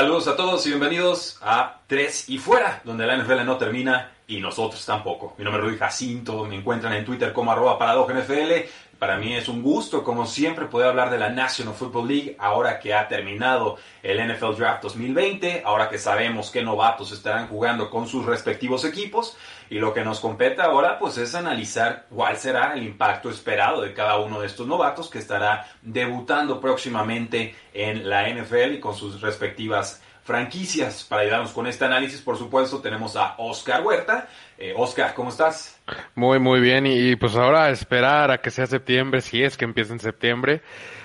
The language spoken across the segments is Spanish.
Saludos a todos y bienvenidos a Tres y Fuera, donde la NFL no termina y nosotros tampoco. Mi nombre es Rudy Jacinto, me encuentran en Twitter como arroba NFL. Para mí es un gusto, como siempre, poder hablar de la National Football League ahora que ha terminado el NFL Draft 2020, ahora que sabemos qué novatos estarán jugando con sus respectivos equipos. Y lo que nos compete ahora pues es analizar cuál será el impacto esperado de cada uno de estos novatos que estará debutando próximamente en la NFL y con sus respectivas franquicias. Para ayudarnos con este análisis, por supuesto, tenemos a Oscar Huerta. Eh, Oscar, ¿cómo estás? Muy, muy bien. Y, pues ahora esperar a que sea septiembre, si es que empieza en septiembre.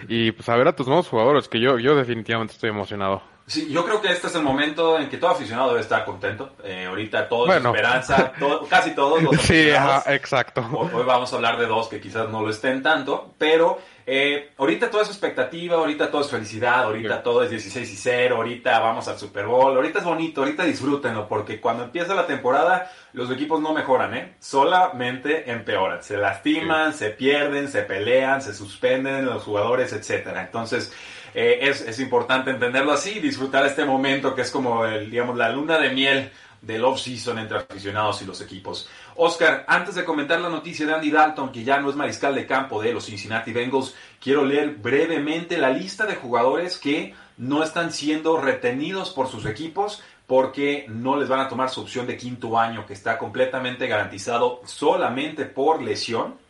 Y pues a ver a tus nuevos jugadores, que yo, yo definitivamente estoy emocionado. Sí, yo creo que este es el momento en que todo aficionado debe estar contento. Eh, ahorita todo es esperanza, casi todos los Sí, exacto. Hoy, vamos a hablar de dos que quizás no lo estén tanto, pero eh, ahorita todo es expectativa, ahorita todo es felicidad, ahorita todo es 16 y 0, ahorita vamos al Super Bowl, ahorita es bonito, ahorita disfrútenlo, porque cuando empieza la temporada los equipos no mejoran, ¿eh? Solamente empeoran, se lastiman, se pierden, se pelean, se suspenden los jugadores, etcétera. Entonces, eh, es, importante entenderlo así, disfrutar este momento que es como, el, digamos, la luna de miel del off-season entre aficionados y los equipos. Oscar, antes de comentar la noticia de Andy Dalton, que ya no es mariscal de campo de los Cincinnati Bengals, quiero leer brevemente la lista de jugadores que no están siendo retenidos por sus equipos porque no les van a tomar su opción de quinto año, que está completamente garantizado solamente por lesión.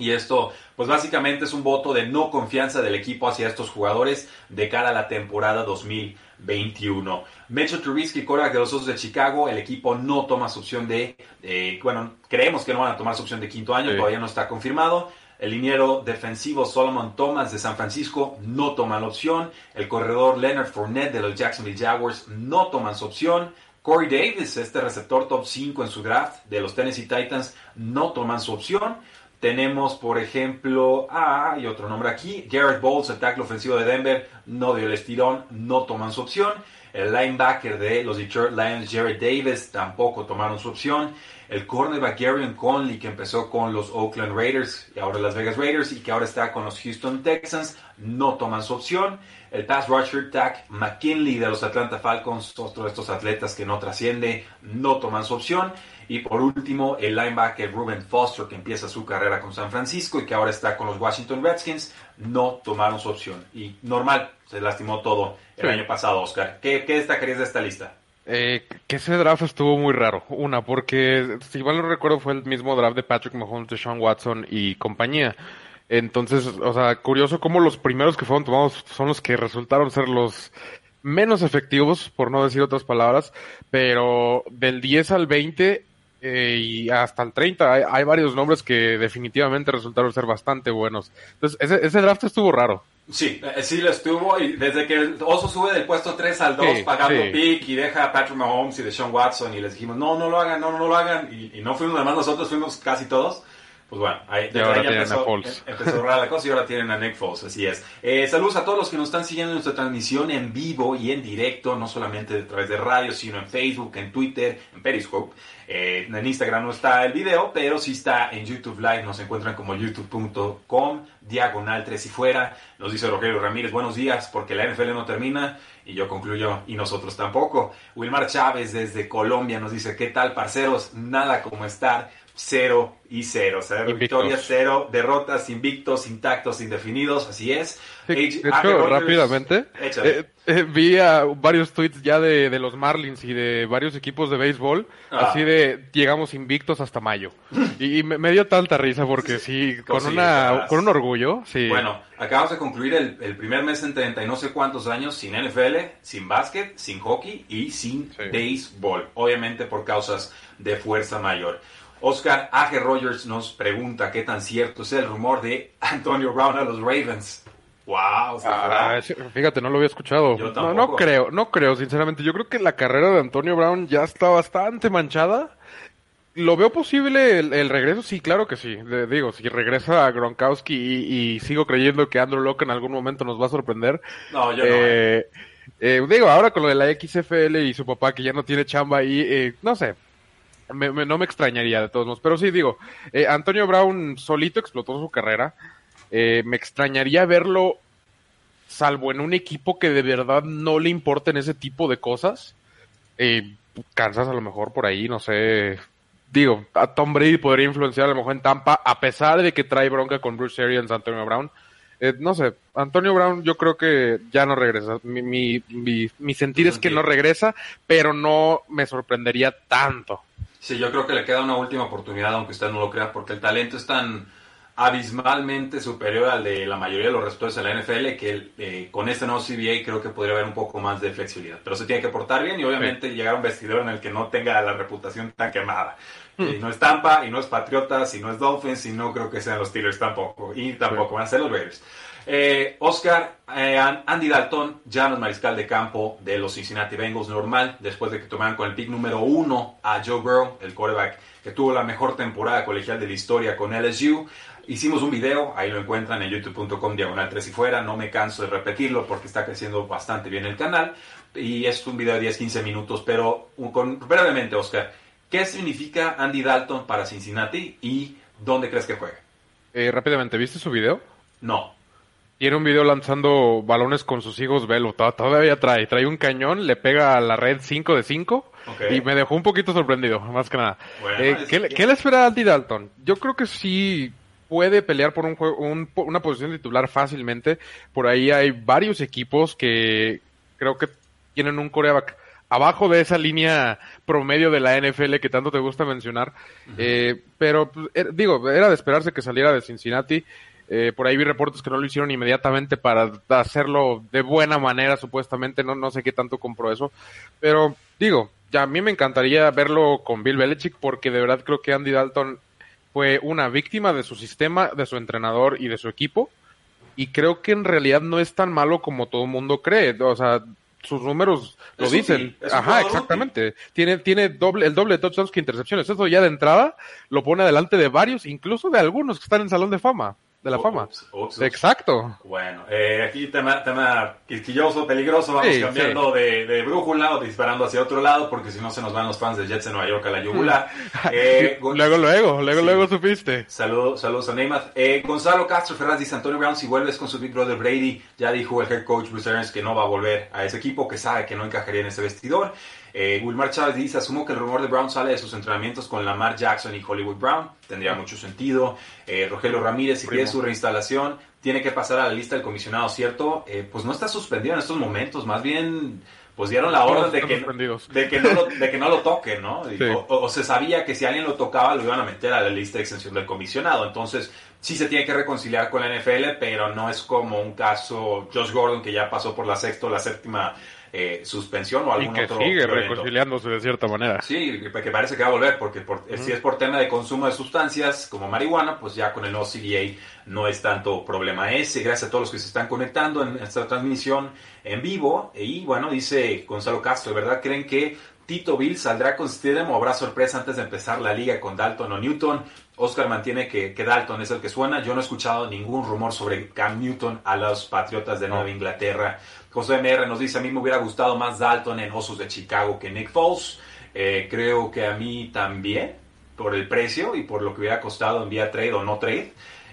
Y esto, pues básicamente es un voto de no confianza del equipo hacia estos jugadores de cara a la temporada 2021. Mitchell Trubisky, quarterback de los Osos de Chicago, el equipo no toma su opción de, bueno, creemos que no van a tomar su opción de quinto año, todavía no está confirmado. El liniero defensivo Solomon Thomas de San Francisco no toma la opción. El corredor Leonard Fournette de los Jacksonville Jaguars no toma su opción. Corey Davis, este receptor top 5 en su draft de los Tennessee Titans, no toman su opción. Tenemos, por ejemplo, ah, hay otro nombre aquí, Garrett Bowles, el tackle ofensivo de Denver, no dio el estirón, no toman su opción. El linebacker de los Detroit Lions, Jared Davis, tampoco tomaron su opción. El cornerback Gary Conley, que empezó con los Oakland Raiders y ahora las Vegas Raiders y que ahora está con los Houston Texans, no toman su opción. El pass rusher Tack McKinley de los Atlanta Falcons, otro de estos atletas que no trasciende, no toman su opción. Y por último, el linebacker Ruben Foster, que empieza su carrera con San Francisco y que ahora está con los Washington Redskins, no tomaron su opción. Y normal, se lastimó todo el año pasado, Oscar. ¿Qué, qué destacarías de esta lista? Eh, que ese draft estuvo muy raro. Una, porque si mal no recuerdo fue el mismo draft de Patrick Mahomes, de Sean Watson y compañía. Entonces, o sea, curioso cómo los primeros que fueron tomados son los que resultaron ser los menos efectivos, por no decir otras palabras, pero del 10 al 20 eh, y hasta el 30 hay, varios nombres que definitivamente resultaron ser bastante buenos. Entonces, ese, ese draft estuvo raro. Sí, eh, sí lo estuvo y desde que el Oso sube del puesto 3 al 2 pagando pick y deja a Patrick Mahomes y de Sean Watson y les dijimos, no, no lo hagan, no, no lo hagan y, y no fuimos nada más nosotros, fuimos casi todos pues bueno, ahí, ahora empezó, a em, empezó a la cosa y ahora tienen a Nick Foles, así es. Eh, saludos a todos los que nos están siguiendo en nuestra transmisión en vivo y en directo, no solamente a través de radio, sino en Facebook, en Twitter, en Periscope. Eh, en Instagram no está el video, pero sí está en YouTube Live, nos encuentran como youtube.com, diagonal 3 y fuera. Nos dice Rogelio Ramírez, buenos días, porque la NFL no termina. Y yo concluyo, y nosotros tampoco. Wilmar Chávez desde Colombia nos dice, ¿qué tal, parceros? Nada como estar 0 y 0. O sea, victorias 0, derrotas invictos, intactos, indefinidos, así es. de hecho, rápidamente, eh, Eh, vi a varios tweets ya de, de, los Marlins y de varios equipos de béisbol, ah. así de llegamos invictos hasta mayo. Y, me, dio tanta risa porque sí, con, una, con un orgullo. Sí. Bueno, acabamos de concluir el, el, primer mes en 30 y no sé cuántos años sin NFL, sin básquet, sin hockey y sin béisbol. Obviamente por causas de fuerza mayor. Oscar A.G. Rogers nos pregunta qué tan cierto es el rumor de Antonio Brown a los Ravens. Wow, ah, fíjate, no lo había escuchado. no, no creo, no creo, sinceramente. Yo creo que la carrera de Antonio Brown ya está bastante manchada. ¿Lo veo posible el, regreso? Sí, claro que sí. digo, si regresa a Gronkowski y, sigo creyendo que Andrew Locke en algún momento nos va a sorprender. No, yo no. Eh, eh, digo, ahora con lo de la XFL y su papá que ya no tiene chamba ahí, eh, no sé, no me extrañaría de todos modos. Pero sí, digo, eh, Antonio Brown solito explotó su carrera. Eh, me extrañaría verlo, salvo en un equipo que de verdad no le importen ese tipo de cosas. Eh, Kansas a lo mejor por ahí, no sé. Digo, a Tom Brady podría influenciar a lo mejor en Tampa, a pesar de que trae bronca con Bruce Arians, Antonio Brown. Eh, no sé, Antonio Brown yo creo que ya no regresa. Mi, mi, mi sentir es que no regresa, pero no me sorprendería tanto. Sí, yo creo que le queda una última oportunidad, aunque usted no lo crea, porque el talento es tan abismalmente superior al de la mayoría de los receptores de la NFL que eh, con este nuevo CBA creo que podría haber un poco más de flexibilidad. Pero se tiene que portar bien y obviamente llegar a un vestidor en el que no tenga la reputación tan quemada. Hmm. Y no es Tampa, y no es Patriotas, y no es Dolphins, y no creo que sean los Steelers tampoco. Y tampoco van a ser los Raiders. Eh, Oscar, eh, Andy Dalton, ya no es mariscal de campo de los Cincinnati Bengals normal, después de que tomaran con el pick número uno a Joe Burrow, el quarterback que tuvo la mejor temporada colegial de la historia con LSU. Hicimos un video, ahí lo encuentran en youtube.com diagonal 3 y fuera, no me canso de repetirlo porque está creciendo bastante bien el canal y es un video de 10-15 minutos, pero con, brevemente Oscar, ¿qué significa Andy Dalton para Cincinnati y dónde crees que juega? Eh, rápidamente, ¿viste su video? No. Tiene un video lanzando balones con sus hijos Velo. Todavía trae. Trae un cañón, le pega a la red 5 de 5. Y me dejó un poquito sorprendido, más que nada. Eh, ¿qué, le espera a Andy Dalton? Yo creo que sí puede pelear por un, juego, una posición titular fácilmente. Por ahí hay varios equipos que creo que tienen un coreback abajo de esa línea promedio de la NFL que tanto te gusta mencionar. Eh, pero pues, er, digo, era de esperarse que saliera de Cincinnati. Eh, por ahí vi reportes que no lo hicieron inmediatamente para hacerlo de buena manera, supuestamente. No, no sé qué tanto compró eso. Pero digo, ya a mí me encantaría verlo con Bill Belichick porque de verdad creo que Andy Dalton fue una víctima de su sistema, de su entrenador y de su equipo. Y creo que en realidad no es tan malo como todo el mundo cree. O sea, sus números lo dicen. Ajá, exactamente. Tiene, tiene doble, el doble de touchdowns que intercepciones. Eso ya de entrada lo pone adelante de varios, incluso de algunos que están en Salón de Fama de la fama. Exacto. Bueno, eh, aquí tema, tema quisquilloso, peligroso, vamos cambiando De, de, brújula o disparando hacia otro lado, porque si no se nos van los fans de Jets en Nueva York a la yugular. Eh, luego, luego, luego, luego supiste. Saludos, saludos a Neymar. Eh, Gonzalo Castro Ferraz dice, Antonio Brown, si vuelves con su Big Brother Brady, ya dijo el head coach Bruce Arians que no va a volver a ese equipo, que sabe que no encajaría en ese vestidor. Eh, Wilmar Chávez dice, asumo que el rumor de Brown sale de sus entrenamientos con Lamar Jackson y Hollywood Brown. Tendría mucho sentido. Eh, Rogelio Ramírez, si quiere su reinstalación, tiene que pasar a la lista del comisionado, ¿cierto? Eh, pues no está suspendido en estos momentos, más bien pues dieron la orden de que, de que, no lo, de que no lo toquen, ¿no? O, se sabía que si alguien lo tocaba lo iban a meter a la lista de extensión del comisionado. Entonces, sí se tiene que reconciliar con la NFL, pero no es como un caso Josh Gordon que ya pasó por la sexta o la séptima eh, suspensión o algún y que sigue reconciliándose de cierta manera. Sí, que parece que va a volver, porque si es por tema de consumo de sustancias como marihuana, pues ya con el no CBA no es tanto problema ese. Gracias a todos los que se están conectando en esta transmisión en vivo. Y bueno, dice Gonzalo Castro, ¿verdad? ¿Creen que Tito Bill saldrá con Stidham o habrá sorpresa antes de empezar la liga con Dalton o Newton? Oscar mantiene que, que, Dalton es el que suena. Yo no he escuchado ningún rumor sobre Cam Newton a los Patriotas de Nueva Inglaterra. José MR nos dice, a mí me hubiera gustado más Dalton en Osos de Chicago que Nick Foles. Eh, creo que a mí también, por el precio y por lo que hubiera costado en vía trade o no trade.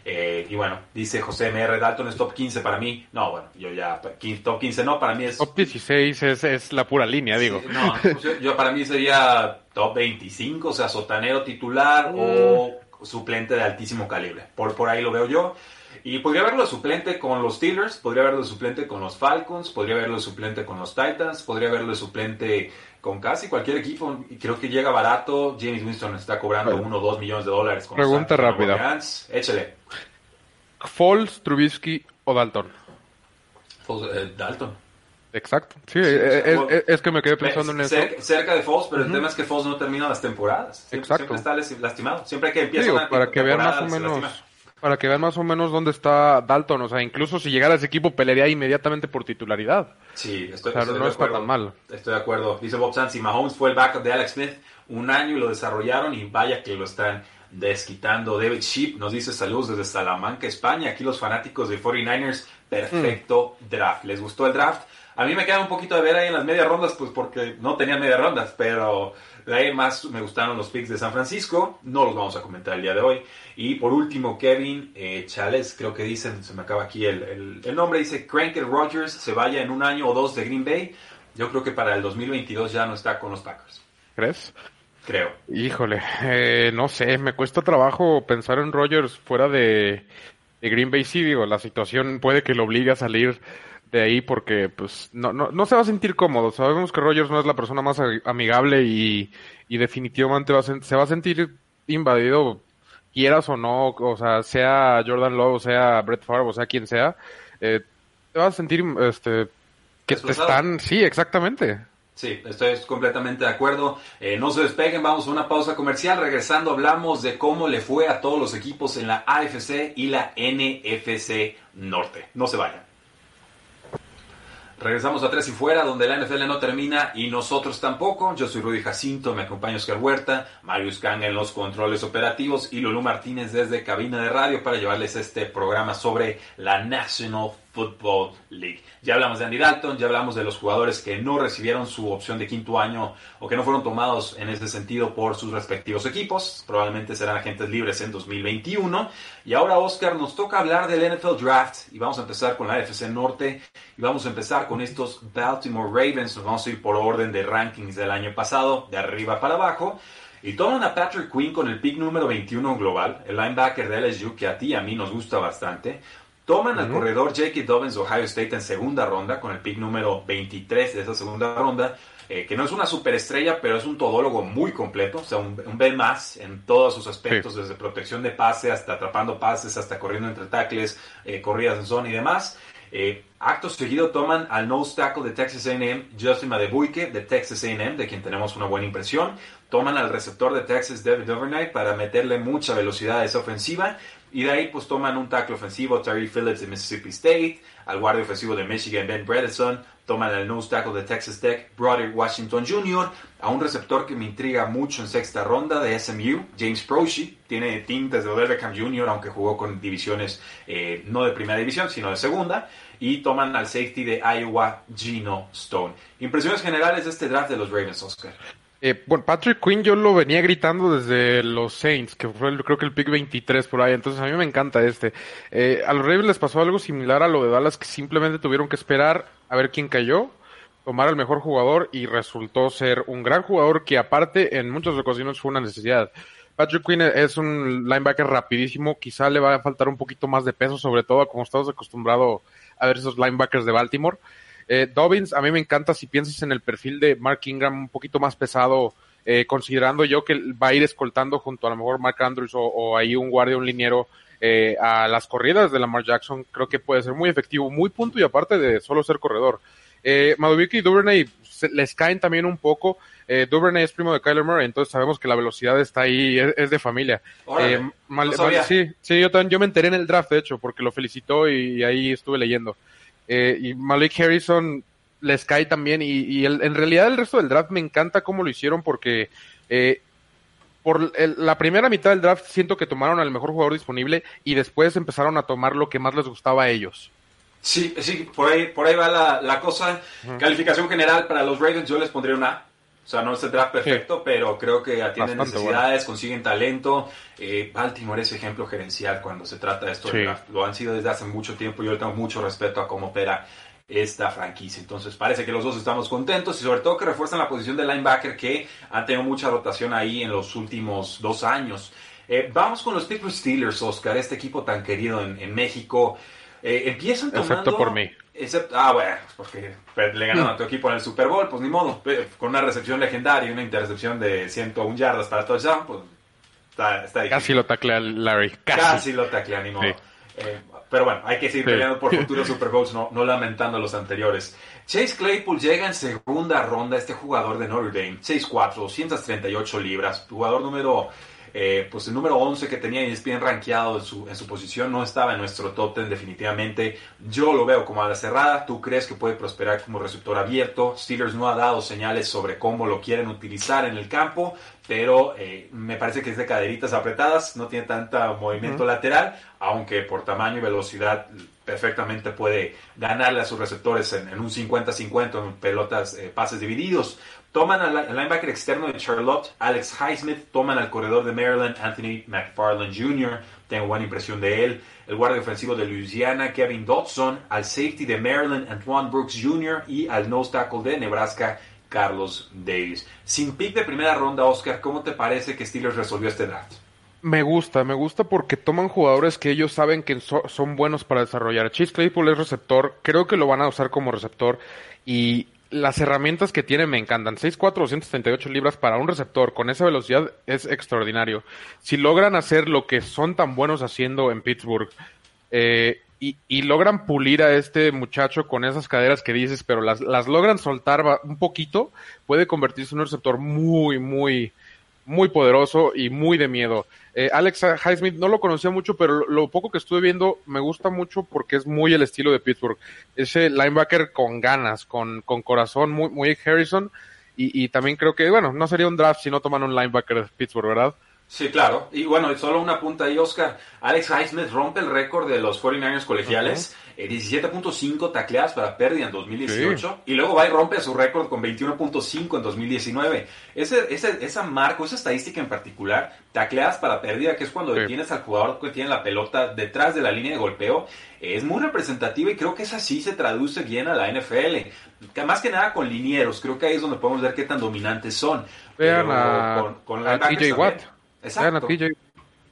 Eh, y bueno, dice José MR, Dalton es top 15 para mí. No, bueno, yo ya, top 15 no, para mí es... Top 16 es, es la pura línea, digo. no, pues yo, para mí sería top 25, o sea, sotanero titular o mm. suplente de altísimo calibre. Por, por ahí lo veo yo. Y podría verlo de suplente con los Steelers, podría verlo de suplente con los Falcons, podría verlo de suplente con los Titans, podría verlo de suplente con casi cualquier equipo. Y creo que llega barato. James Winston está cobrando uno o dos millones de dólares. Con Pregunta rápida. Échale. Foles, Trubisky o Dalton. Eh, Dalton. Exacto. Sí, eh, es, que me quedé pensando en eso. Cerca, de Foles, pero el tema es que Foles no termina las temporadas. Exacto. Siempre está lastimado. Siempre que empieza una para que vean más o menos para que vean más o menos dónde está Dalton. O sea, incluso si llegara a ese equipo, pelearía inmediatamente por titularidad. Sí, estoy, no está tan mal. Estoy de acuerdo. Dice Bob Sanz, Mahomes fue el backup de Alex Smith un año y lo desarrollaron y vaya que lo están desquitando. David Sheep nos dice saludos desde Salamanca, España. Aquí los fanáticos de 49ers, perfecto mm. draft. ¿Les gustó el draft? A mí me queda un poquito de ver ahí en las medias rondas, pues porque no tenía medias rondas, pero de ahí más me gustaron los picks de San Francisco. No los vamos a comentar el día de hoy. Y por último, Kevin eh, Chales, creo que dicen, se me acaba aquí el, el, nombre, dice Cranker Rogers se vaya en un año o dos de Green Bay. Yo creo que para el 2022 ya no está con los Packers. ¿Crees? Creo. Híjole, eh, no sé, me cuesta trabajo pensar en Rogers fuera de, de Green Bay. Sí, digo, la situación puede que lo obligue a salir de ahí porque pues no, no, no se va a sentir cómodo. Sabemos que Rogers no es la persona más amigable y, y definitivamente va a se va a sentir invadido quieras o no, o sea, sea Jordan Love, o sea Brett Favre, o sea quien sea, eh, te vas a sentir este que te están, sí, exactamente. Sí, estoy completamente de acuerdo. Eh, no se despeguen, vamos a una pausa comercial. Regresando hablamos de cómo le fue a todos los equipos en la AFC y la NFC Norte. No se vayan. Regresamos a Tres y Fuera, donde la NFL no termina y nosotros tampoco. Yo soy Rudy Jacinto, me acompaña Oscar Huerta, Marius Kang en los controles operativos y Lulú Martínez desde cabina de radio para llevarles este programa sobre la National Football League. Ya hablamos de Andy Dalton, ya hablamos de los jugadores que no recibieron su opción de quinto año o que no fueron tomados en ese sentido por sus respectivos equipos. Probablemente serán agentes libres en 2021. Y ahora, Oscar, nos toca hablar del NFL Draft y vamos a empezar con la FC Norte y vamos a empezar con estos Baltimore Ravens. Nos vamos a ir por orden de rankings del año pasado, de arriba para abajo. Y toman a Patrick Quinn con el pick número 21 global, el linebacker de LSU que a ti y a mí nos gusta bastante. Toman al corredor J.K. Dobbins Ohio State en segunda ronda con el pick número 23 de esa segunda ronda, eh, que no es una superestrella, pero es un todólogo muy completo, o sea, un, B más en todos sus aspectos, desde protección de pase hasta atrapando pases, hasta corriendo entre tackles, eh, corridas en zona y demás. Eh, acto seguido toman al nose tackle de Texas A&M, Justin Madebuike, de Texas A&M, de quien tenemos una buena impresión. Toman al receptor de Texas, David Overnight, para meterle mucha velocidad a esa ofensiva. Y de ahí pues toman un tackle ofensivo, Terry Phillips de Mississippi State, al guardia ofensivo de Michigan, Ben Bredesen, toman al nose tackle de Texas Tech, Broderick Washington Jr., a un receptor que me intriga mucho en sexta ronda de SMU, James Proshi, tiene tintes de Odell Beckham Jr., aunque jugó con divisiones eh, no de primera división, sino de segunda, y toman al safety de Iowa, Gino Stone. Impresiones generales de este draft de los Ravens, Oscar. Eh, bueno, Patrick Quinn yo lo venía gritando desde los Saints, que fue creo que el pick 23 por ahí, entonces a mí me encanta este. Eh, a los Ravens les pasó algo similar a lo de Dallas, que simplemente tuvieron que esperar a ver quién cayó, tomar al mejor jugador y resultó ser un gran jugador que aparte en muchas ocasiones fue una necesidad. Patrick Quinn es un linebacker rapidísimo, quizá le va a faltar un poquito más de peso, sobre todo como estamos acostumbrados a ver esos linebackers de Baltimore. Eh, Dobbins, a mí me encanta si piensas en el perfil de Mark Ingram un poquito más pesado, eh, considerando yo que va a ir escoltando junto a lo mejor Mark Andrews o, ahí un guardia, un liniero eh, a las corridas de Lamar Jackson, creo que puede ser muy efectivo, muy punto y aparte de solo ser corredor. Eh, y Duvernay les caen también un poco. Eh, Duvernay es primo de Kyler Murray, entonces sabemos que la velocidad está ahí, es, de familia. Eh, sí, sí, yo, también, yo me enteré en el draft, de hecho, porque lo felicitó y ahí estuve leyendo. Eh, y Malik Harrison les cae también. Y, en realidad el resto del draft me encanta cómo lo hicieron porque eh, por la primera mitad del draft siento que tomaron al mejor jugador disponible y después empezaron a tomar lo que más les gustaba a ellos. Sí, sí, por ahí, por ahí va la, cosa. Calificación general para los Ravens yo les pondría una o sea, no es el draft perfecto, pero creo que atienden necesidades, consiguen talento. Eh, Baltimore es ejemplo gerencial cuando se trata de esto. Lo han sido desde hace mucho tiempo y yo tengo mucho respeto a cómo opera esta franquicia. Entonces parece que los dos estamos contentos y sobre todo que refuerzan la posición de linebacker que ha tenido mucha rotación ahí en los últimos dos años. Eh, vamos con los Pittsburgh Steelers, Oscar, este equipo tan querido en, México. Eh, empiezan tomando... Excepto por mí. Ah, bueno, porque le ganaron a tu equipo en el Super Bowl, pues ni modo. Con una recepción legendaria y una intercepción de 101 yardas para touchdown, pues está, está Casi lo taclea Larry. Casi, lo taclea, ni modo. Eh, pero bueno, hay que seguir peleando por futuros Super Bowls, no, no lamentando los anteriores. Chase Claypool llega en segunda ronda, este jugador de Notre Dame, 6'4", 238 libras, jugador número eh, pues el número 11 que tenía bien rankeado en su, en su posición no estaba en nuestro top 10 definitivamente. Yo lo veo como a la cerrada. ¿Tú crees que puede prosperar como receptor abierto? Steelers no ha dado señales sobre cómo lo quieren utilizar en el campo, pero eh, me parece que es de caderitas apretadas, no tiene tanto movimiento lateral, aunque por tamaño y velocidad perfectamente puede ganarle a sus receptores en, un 50-50 en pelotas, eh, pases divididos. Toman al linebacker externo de Charlotte, Alex Highsmith. Toman al corredor de Maryland, Anthony McFarland Jr. Tengo buena impresión de él. El guardia ofensivo de Louisiana, Kevin Dodson. Al safety de Maryland, Antoine Brooks Jr. Y al nose tackle de Nebraska, Carlos Davis. Sin pick de primera ronda, Oscar, ¿cómo te parece que Steelers resolvió este draft? Me gusta, me gusta porque toman jugadores que ellos saben que son buenos para desarrollar. Chase Claypool es receptor, creo que lo van a usar como receptor y las herramientas que tiene me encantan. 6'4", 238 libras para un receptor con esa velocidad es extraordinario. Si logran hacer lo que son tan buenos haciendo en Pittsburgh eh, y, logran pulir a este muchacho con esas caderas que dices, pero las, las logran soltar un poquito, puede convertirse en un receptor muy, muy, muy poderoso y muy de miedo. Eh, Alex Highsmith no lo conocía mucho, pero lo, poco que estuve viendo me gusta mucho porque es muy el estilo de Pittsburgh. Ese linebacker con ganas, con, con corazón, muy, muy Harrison. Y, y también creo que, bueno, no sería un draft si no toman un linebacker de Pittsburgh, ¿verdad? Sí, claro. Y bueno, solo una punta ahí, Oscar. Alex Highsmith rompe el récord de los 49ers colegiales. 17.5 eh, tacleadas para pérdida en 2018. Y luego va y rompe su récord con 21.5 en 2019. Ese, ese, esa marca, esa estadística en particular, tacleadas para pérdida, que es cuando detienes al jugador que tiene la pelota detrás de la línea de golpeo, es muy representativa y creo que esa sí se traduce bien a la NFL. Más que nada con linieros, creo que ahí es donde podemos ver qué tan dominantes son. Vean a, con, la TJ Watt. Exacto.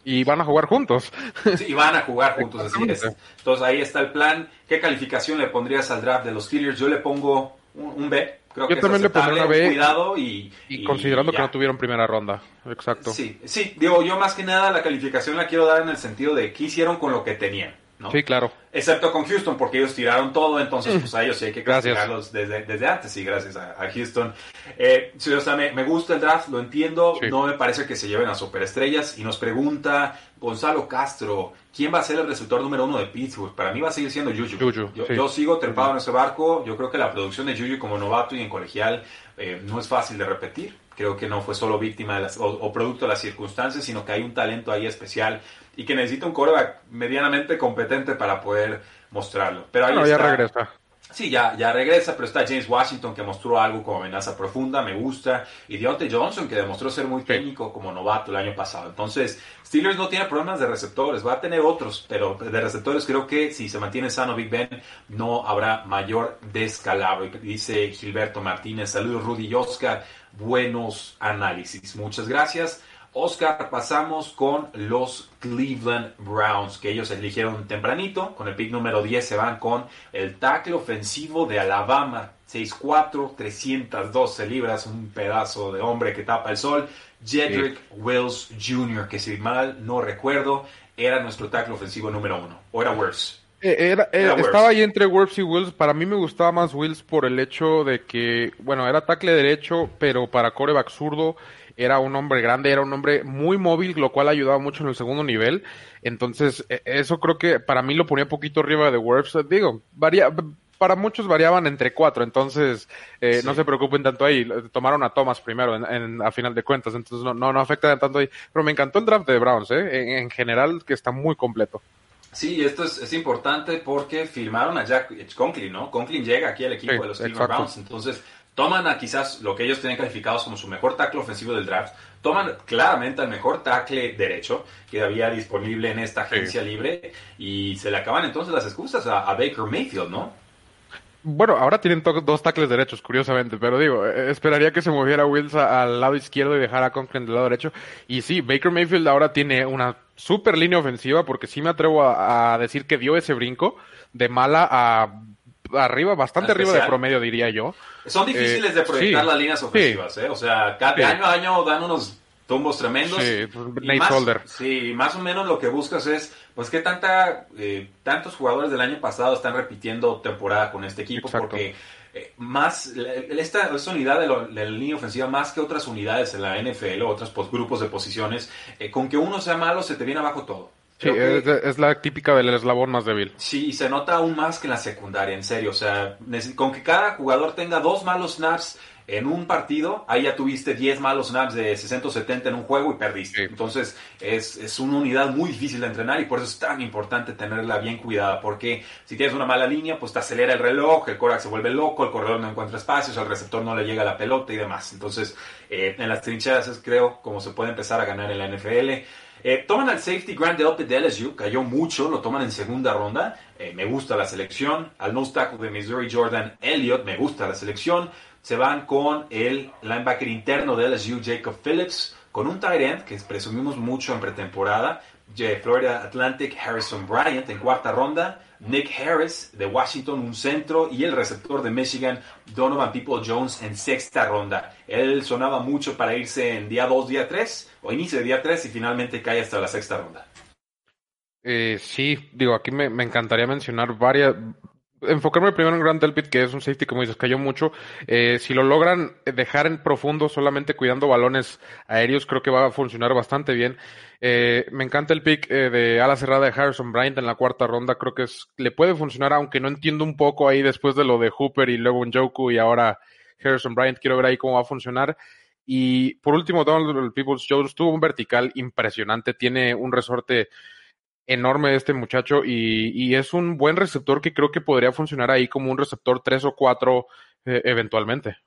Y van a jugar juntos. Sí, y van a jugar juntos, así es. Entonces ahí está el plan. ¿Qué calificación le pondrías al draft de los Steelers? Yo le pongo un, B. Creo Yo también le pondría una B. Cuidado y, y, considerando que no tuvieron primera ronda. Exacto. Sí, sí. Digo, yo más que nada la calificación la quiero dar en el sentido de qué hicieron con lo que tenían. Sí, claro. Excepto con Houston, porque ellos tiraron todo, entonces pues a ellos sí hay que castigarlos desde, desde antes, sí, gracias a, Houston. Eh, o sea, me, gusta el draft, lo entiendo, no me parece que se lleven a superestrellas, y nos pregunta Gonzalo Castro, ¿quién va a ser el receptor número uno de Pittsburgh? Para mí va a seguir siendo Juju. yo, sigo trepado en ese barco, yo creo que la producción de Juju como novato y en colegial eh, no es fácil de repetir, creo que no fue solo víctima de las, o producto de las circunstancias, sino que hay un talento ahí especial y que necesita un coreback medianamente competente para poder mostrarlo. Pero ahí ya regresa. Sí, ya, ya regresa, pero está James Washington que mostró algo como amenaza profunda, me gusta, y Deontay Johnson que demostró ser muy técnico como novato el año pasado. Entonces, Steelers no tiene problemas de receptores, va a tener otros, pero de receptores creo que si se mantiene sano Big Ben no habrá mayor descalabro. Dice Gilberto Martínez, saludos Rudy y Oscar, buenos análisis. Muchas gracias. Oscar, pasamos con los Cleveland Browns, que ellos eligieron tempranito. Con el pick número 10 se van con el tackle ofensivo de Alabama. 6'4, 312 libras, un pedazo de hombre que tapa el sol. Jedrick Wills Jr., que si mal no recuerdo, era nuestro tackle ofensivo número uno. O era worse. Eh, estaba ahí entre Wirfs y Wills. Para mí me gustaba más Wills por el hecho de que, bueno, era tackle derecho, pero para coreback zurdo era un hombre grande, era un hombre muy móvil, lo cual ayudaba mucho en el segundo nivel. Entonces, e, eso creo que para mí lo ponía poquito arriba de Wirfs. Digo, varía, para muchos variaban entre cuatro, entonces eh, no se preocupen tanto ahí. Tomaron a Thomas primero en, a final de cuentas, entonces no, no, afecta tanto ahí. Pero me encantó el draft de Browns, ¿eh? en, general, que está muy completo. Sí, esto es, es, importante porque firmaron a Jack Conklin, ¿no? Conklin llega aquí al equipo de los Cleveland Browns, entonces toman a quizás lo que ellos tienen calificados como su mejor tackle ofensivo del draft, toman claramente al mejor tackle derecho que había disponible en esta agencia libre y se le acaban entonces las excusas a, Baker Mayfield, ¿no? Bueno, ahora tienen dos tackles derechos, curiosamente, pero digo, eh, esperaría que se moviera Wills al lado izquierdo y dejara a Conklin del lado derecho. Y sí, Baker Mayfield ahora tiene una super línea ofensiva, porque sí me atrevo a, decir que dio ese brinco de mala a arriba, bastante arriba de promedio, diría yo. Son difíciles de eh, proyectar las líneas ofensivas, ¿eh? O sea, cada año a año dan unos tumbos tremendos. Sí, Nate más, Sí, más o menos lo que buscas es, pues, que tanta, eh, tantos jugadores del año pasado están repitiendo temporada con este equipo, porque eh, más, esta, esta unidad de, la línea ofensiva, más que otras unidades en la NFL o otros grupos de posiciones, eh, con que uno sea malo se te viene abajo todo. Sí, es, la típica del eslabón más débil. Sí, y se nota aún más que en la secundaria, en serio. O sea, con que cada jugador tenga dos malos snaps en un partido, ahí ya tuviste 10 malos snaps de 60 o 70 en un juego y perdiste. Entonces es, es, una unidad muy difícil de entrenar y por eso es tan importante tenerla bien cuidada, porque si tienes una mala línea, pues te acelera el reloj, el corax se vuelve loco, el corredor no encuentra espacios, al receptor no le llega la pelota y demás. Entonces, eh, en las trincheras es creo como se puede empezar a ganar en la NFL. Eh, toman al safety Grant Delpit de LSU, cayó mucho, lo toman en segunda ronda. Eh, me gusta la selección. Al nose tackle de Missouri Jordan Elliott, me gusta la selección se van con el linebacker interno de LSU, Jacob Phillips, con un tight end que presumimos mucho en pretemporada, Florida Atlantic, Harrison Bryant en cuarta ronda, Nick Harris de Washington, un centro, y el receptor de Michigan, Donovan People Jones en sexta ronda. Él sonaba mucho para irse en día 2, día 3, o inicio de día 3, y finalmente cae hasta la sexta ronda. Eh, sí, digo, aquí me, me, encantaría mencionar varias, enfocarme primero en Grant Delpit, que es un safety, como dices, cayó mucho. Eh, si lo logran dejar en profundo, solamente cuidando balones aéreos, creo que va a funcionar bastante bien. Eh, me encanta el pick eh, de ala cerrada de Harrison Bryant en la cuarta ronda. Creo que es, le puede funcionar, aunque no entiendo un poco ahí después de lo de Hooper y luego Joku y ahora Harrison Bryant. Quiero ver ahí cómo va a funcionar. Y por último, Donald Peoples Jones tuvo un vertical impresionante. Tiene un resorte enorme este muchacho y, y, es un buen receptor que creo que podría funcionar ahí como un receptor 3 o 4 eh, eventualmente.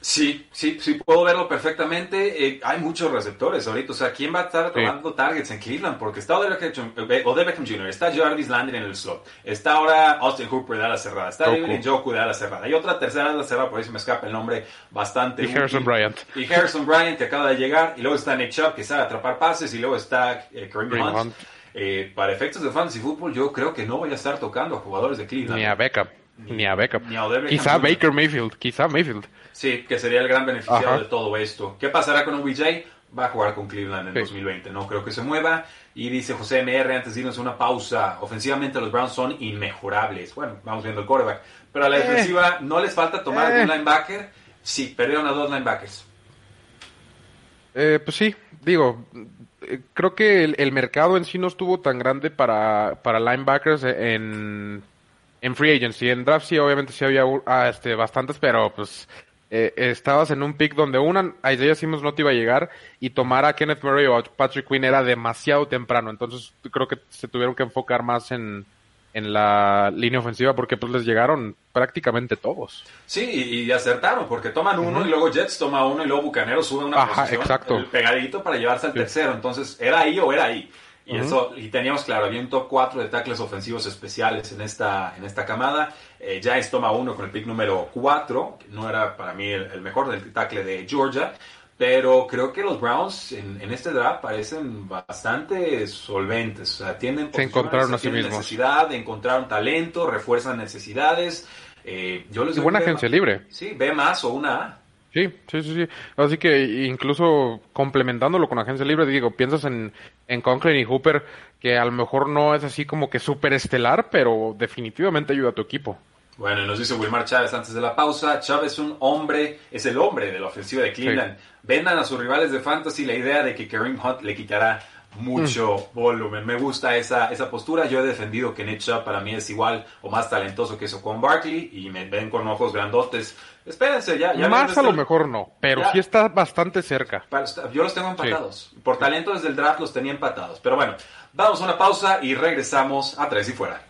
Sí, sí, sí, puedo verlo perfectamente. Eh, hay muchos receptores ahorita. O sea, ¿quién va a estar tomando targets en Cleveland? Porque está Odell Beckham, Jr., está Jarvis Landry en el slot, está ahora Austin Hooper de ala cerrada, está David Njoku de ala cerrada. Hay otra tercera ala cerrada, por ahí se me escapa el nombre, bastante. Y Harrison Bryant. Y Harrison Bryant, que acaba de llegar. Y luego está Nick Chubb, que sabe atrapar pases. Y luego está eh, Kareem Hunt. Eh, para efectos de fantasy football, yo creo que no voy a estar tocando a jugadores de Cleveland. Ni a Beckham. Ni, a Beckham. quizá Baker Mayfield. Quizá Mayfield. Sí, que sería el gran beneficiado de todo esto. ¿Qué pasará con OBJ? Va a jugar con Cleveland en 2020. No creo que se mueva. Y dice José MR, antes de irnos una pausa, ofensivamente los Browns son inmejorables. Bueno, vamos viendo el quarterback. Pero a la eh. defensiva no les falta tomar un eh. linebacker. Sí, perdieron a dos linebackers. Eh, pues sí, digo, creo que el, mercado en sí no estuvo tan grande para, para linebackers en, en free agency. En draft sí, obviamente sí había ah, este, bastantes, pero pues eh, estabas en un pick donde una Isaiah Simmons no te iba a llegar y tomar a Kenneth Murray o a Patrick Quinn era demasiado temprano. Entonces creo que se tuvieron que enfocar más en, en la línea ofensiva porque pues les llegaron prácticamente todos. Sí, y, acertaron porque toman uno y luego Jets toma uno y luego Bucaneros sube una Ajá, exacto. el pegadito para llevarse al tercero. Entonces, ¿era ahí o era ahí? Y, eso, y teníamos claro, había un top 4 de tackles ofensivos especiales en esta, en esta camada. Eh, Giants toma uno con el pick número 4, que no era para mí el, mejor del tackle de Georgia. Pero creo que los Browns en, en, este draft parecen bastante solventes. O sea, tienen, Se encontraron a sí mismos. necesidad, encontraron talento, refuerzan necesidades. Eh, yo les y buena agencia libre. Sí, B más o una A. Sí, sí, sí, sí. Así que incluso complementándolo con agencia libre, digo, piensas en, en Conklin y Hooper, que a lo mejor no es así como que súper estelar, pero definitivamente ayuda a tu equipo. Bueno, nos dice Wilmar Chávez antes de la pausa, Chávez es un hombre, es el hombre de la ofensiva de Cleveland. Vendan a sus rivales de fantasy la idea de que Kareem Hunt le quitará mucho mm. volumen. Me gusta esa, esa postura. Yo he defendido que Nick para mí es igual o más talentoso que eso con Barkley y me ven con ojos grandotes. Espérense, ya. ya más a lo mejor no, pero sí está bastante cerca. Yo los tengo empatados. Por talento desde el draft los tenía empatados. Pero bueno, vamos a una pausa y regresamos a tres y fuera.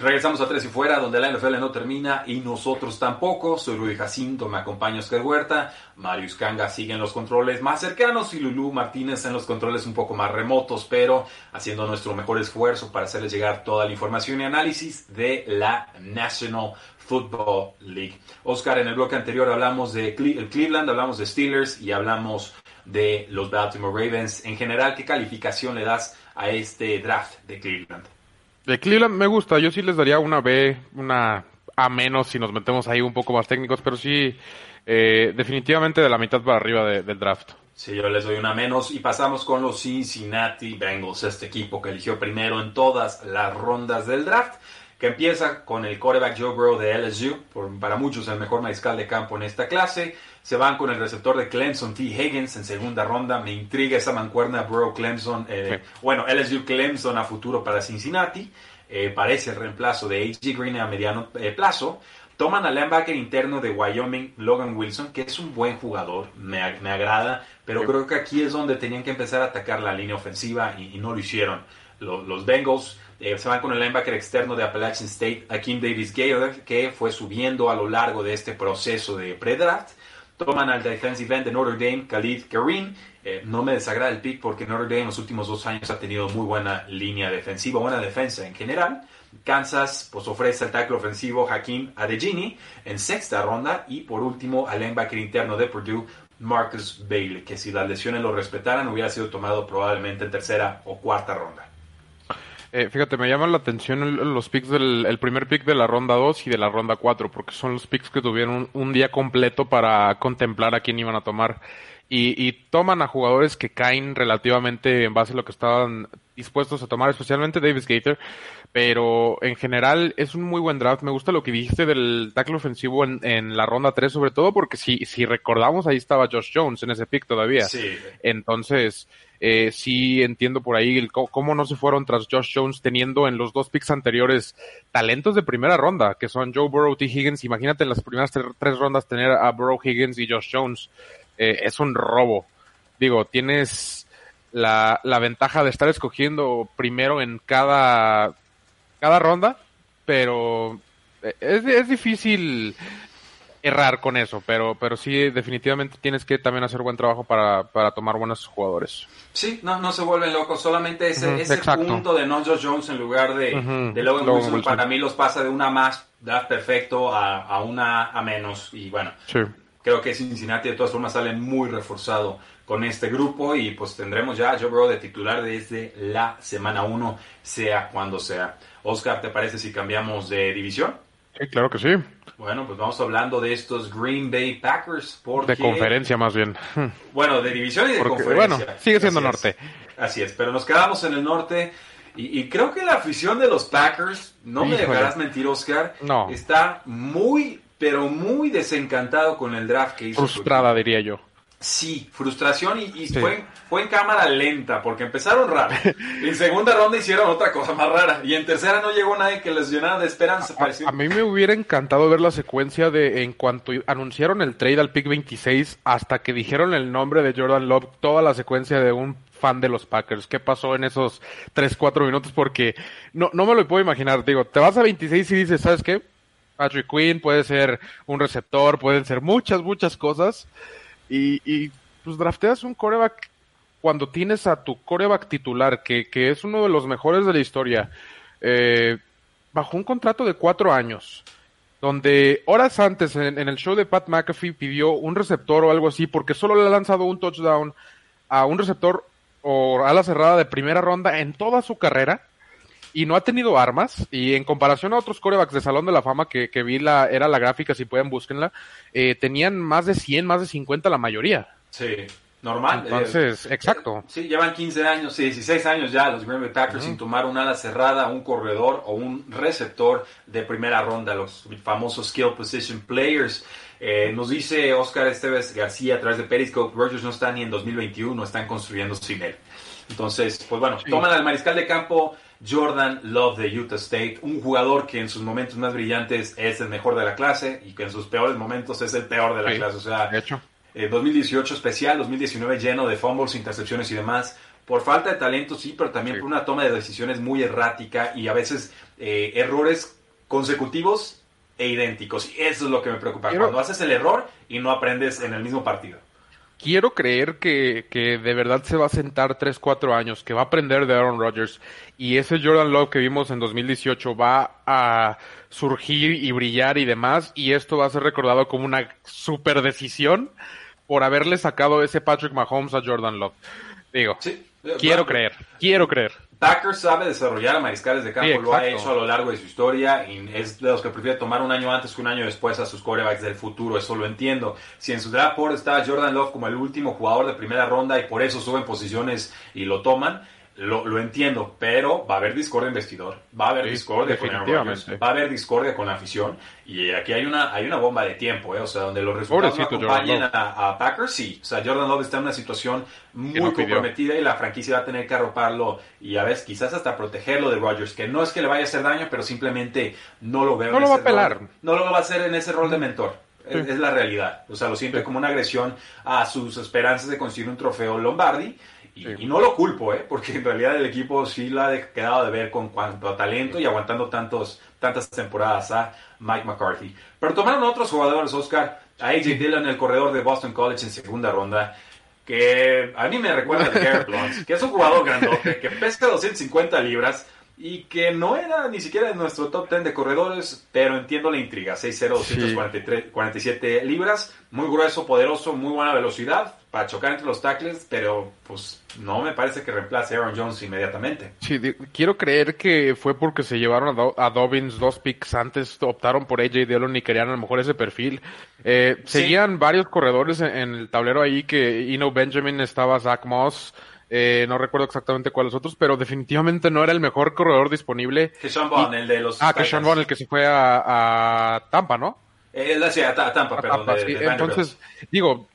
Regresamos a Tres y Fuera, donde la NFL no termina y nosotros tampoco. Soy Rudy Jacinto, me acompaña Oscar Huerta. Marius Kanga sigue en los controles más cercanos y Lulú Martínez en los controles un poco más remotos, pero haciendo nuestro mejor esfuerzo para hacerles llegar toda la información y análisis de la National Football League. Oscar, en el bloque anterior hablamos de Cleveland, hablamos de Steelers y hablamos de los Baltimore Ravens. En general, ¿qué calificación le das a este draft de Cleveland? De Cleveland me gusta, yo sí les daría una B, una A menos si nos metemos ahí un poco más técnicos, pero sí, eh, definitivamente de la mitad para arriba del draft. Sí, yo les doy una menos y pasamos con los Cincinnati Bengals, este equipo que eligió primero en todas las rondas del draft, que empieza con el quarterback Joe Burrow de LSU, para muchos el mejor mariscal de campo en esta clase. Se van con el receptor de Clemson, T. Higgins, en segunda ronda. Me intriga esa mancuerna Burrow-Clemson. Eh, bueno, LSU-Clemson a futuro para Cincinnati. Eh, parece el reemplazo de H.G. Green a mediano eh, plazo. Toman al linebacker interno de Wyoming, Logan Wilson, que es un buen jugador, me, agrada, pero creo que aquí es donde tenían que empezar a atacar la línea ofensiva y, no lo hicieron. Los, Bengals se van con el linebacker externo de Appalachian State, Akeem Davis Gaylor, que fue subiendo a lo largo de este proceso de pre-draft. Toman al defensive end de Notre Dame, Khalid Kareem. Eh, no me desagrada el pick porque Notre Dame en los últimos dos años ha tenido muy buena línea defensiva, buena defensa en general. Kansas pues ofrece el tackle ofensivo Hakim Adegini en sexta ronda y por último al linebacker interno de Purdue Marcus Bailey, que si las lesiones lo respetaran hubiera sido tomado probablemente en tercera o cuarta ronda. Eh, fíjate, me llaman la atención los picks del el primer pick de la ronda 2 y de la ronda 4, porque son los picks que tuvieron un, día completo para contemplar a quién iban a tomar. Y, toman a jugadores que caen relativamente en base a lo que estaban dispuestos a tomar, especialmente Davis Gator. Pero en general es un muy buen draft. Me gusta lo que dijiste del tackle ofensivo en, en la ronda 3, sobre todo porque si, si recordamos, ahí estaba Josh Jones en ese pick todavía. Sí. Entonces, eh, sí entiendo por ahí cómo no se fueron tras Josh Jones teniendo en los dos picks anteriores talentos de primera ronda, que son Joe Burrow, T. Higgins. Imagínate en las primeras tres rondas tener a Burrow, Higgins y Josh Jones. Eh, es un robo. Digo, tienes la, la ventaja de estar escogiendo primero en cada, cada ronda, pero eh, es, es difícil errar con eso, pero, pero sí, definitivamente tienes que también hacer buen trabajo para, para tomar buenos jugadores. Sí, no, no se vuelven locos, solamente ese, ese punto de no Josh Jones en lugar de, de Logan, Wilson, para mí los pasa de una más da perfecto a, a una a menos y bueno, creo que Cincinnati de todas formas sale muy reforzado con este grupo y pues tendremos ya a Joe Burrow de titular desde la semana 1, sea cuando sea. Oscar, ¿te parece si cambiamos de división? Sí, claro que sí. Bueno, pues vamos hablando de estos Green Bay Packers. Porque, de conferencia más bien. Bueno, de división y de conferencia. Bueno, sigue siendo norte. así es, pero nos quedamos en el norte. Y, creo que la afición de los Packers, no me dejarás mentir, Oscar, no. está muy, pero muy desencantado con el draft que hizo. Frustrada, diría yo. Sí, frustración y, fue, fue, en cámara lenta porque empezaron raro. en segunda ronda hicieron otra cosa más rara y en tercera no llegó nadie que les llenara de esperanza. A, mí me hubiera encantado ver la secuencia de en cuanto anunciaron el trade al pick 26 hasta que dijeron el nombre de Jordan Love, toda la secuencia de un fan de los Packers. ¿Qué pasó en esos 3, 4 minutos? Porque no, no me lo puedo imaginar. Digo, te vas a 26 y dices, ¿sabes qué? Patrick Quinn puede ser un receptor, pueden ser muchas, muchas cosas y, y pues drafteas un coreback cuando tienes a tu coreback titular, que, que es uno de los mejores de la historia, eh, bajo un contrato de cuatro años, donde horas antes en, el show de Pat McAfee pidió un receptor o algo así, porque solo le ha lanzado un touchdown a un receptor o a la cerrada de primera ronda en toda su carrera y no ha tenido armas y en comparación a otros corebacks de Salón de la Fama que, que vi la, era la gráfica, si pueden búsquenla, eh, tenían más de 100, más de 50 la mayoría. Sí, normal. Entonces, eh, exacto. Sí, llevan 15 años, 16 años ya los Green Bay Packers sin tomar un ala cerrada, un corredor o un receptor de primera ronda, los famosos skill position players. Eh, nos dice Oscar Esteves García a través de Periscope, Rogers no está ni en 2021, están construyendo sin él. Entonces, pues bueno, toman al mariscal de campo Jordan Love de Utah State, un jugador que en sus momentos más brillantes es el mejor de la clase y que en sus peores momentos es el peor de la clase. O sea, de hecho. 2018 eh, especial, 2019 lleno de fumbles, intercepciones y demás. por falta de talento, sí, pero también por una toma de decisiones muy errática y a veces eh, errores consecutivos e idénticos. Y eso es lo que me preocupa. Cuando haces el error y no aprendes en el mismo partido quiero creer que, que, de verdad se va a sentar 3, 4 años, que va a aprender de Aaron Rodgers y ese Jordan Love que vimos en 2018 va a surgir y brillar y demás y esto va a ser recordado como una super decisión por haberle sacado ese Patrick Mahomes a Jordan Love. Digo, quiero creer, quiero creer. Packers sabe desarrollar a mariscales de campo, lo ha hecho a lo largo de su historia y es de los que prefiere tomar un año antes que un año después a sus corebacks del futuro, eso lo entiendo. Si en su draft board estaba Jordan Love como el último jugador de primera ronda y por eso suben posiciones y lo toman, lo, lo, entiendo, pero va a haber discordia en vestidor, va a haber discordia con va a haber discordia con la afición y aquí hay una hay una bomba de tiempo, ¿eh? o sea, donde los resultados no acompañen a, Packers, sí, o sea, Jordan Love está en una situación muy comprometida y la franquicia va a tener que arroparlo y a veces quizás hasta protegerlo de Rodgers, que no es que le vaya a hacer daño, pero simplemente no lo veo. No lo va a pelar. no lo va a hacer en ese rol de mentor. Es, es, la realidad. O sea, lo siento como una agresión a sus esperanzas de conseguir un trofeo Lombardi. Y, no lo culpo, ¿eh? porque en realidad el equipo sí lo ha quedado de ver con cuanto a talento y aguantando tantos, tantas temporadas a Mike McCarthy. Pero tomaron otros jugadores, Oscar, a AJ Dillon, el corredor de Boston College en segunda ronda, que a mí me recuerda a Garrett Blunt, que es un jugador grandote, que pesca 250 libras y que no era ni siquiera en nuestro top 10 de corredores, pero entiendo la intriga. 6'0", 247 libras, muy grueso, poderoso, muy buena velocidad para chocar entre los tackles, pero pues no me parece que reemplace a Aaron Jones inmediatamente. Sí, quiero creer que fue porque se llevaron a, Dobbins dos picks antes, optaron por AJ Dillon y querían a lo mejor ese perfil. Eh, seguían varios corredores en, el tablero ahí que Eno Benjamin estaba Zach Moss. Eh, no recuerdo exactamente cuáles otros, pero definitivamente no era el mejor corredor disponible. Que Sean Bond, el de los. Ah, que Sean Bond, el que se fue a, Tampa, ¿no? Él hacía a, Tampa, perdón. Entonces, digo,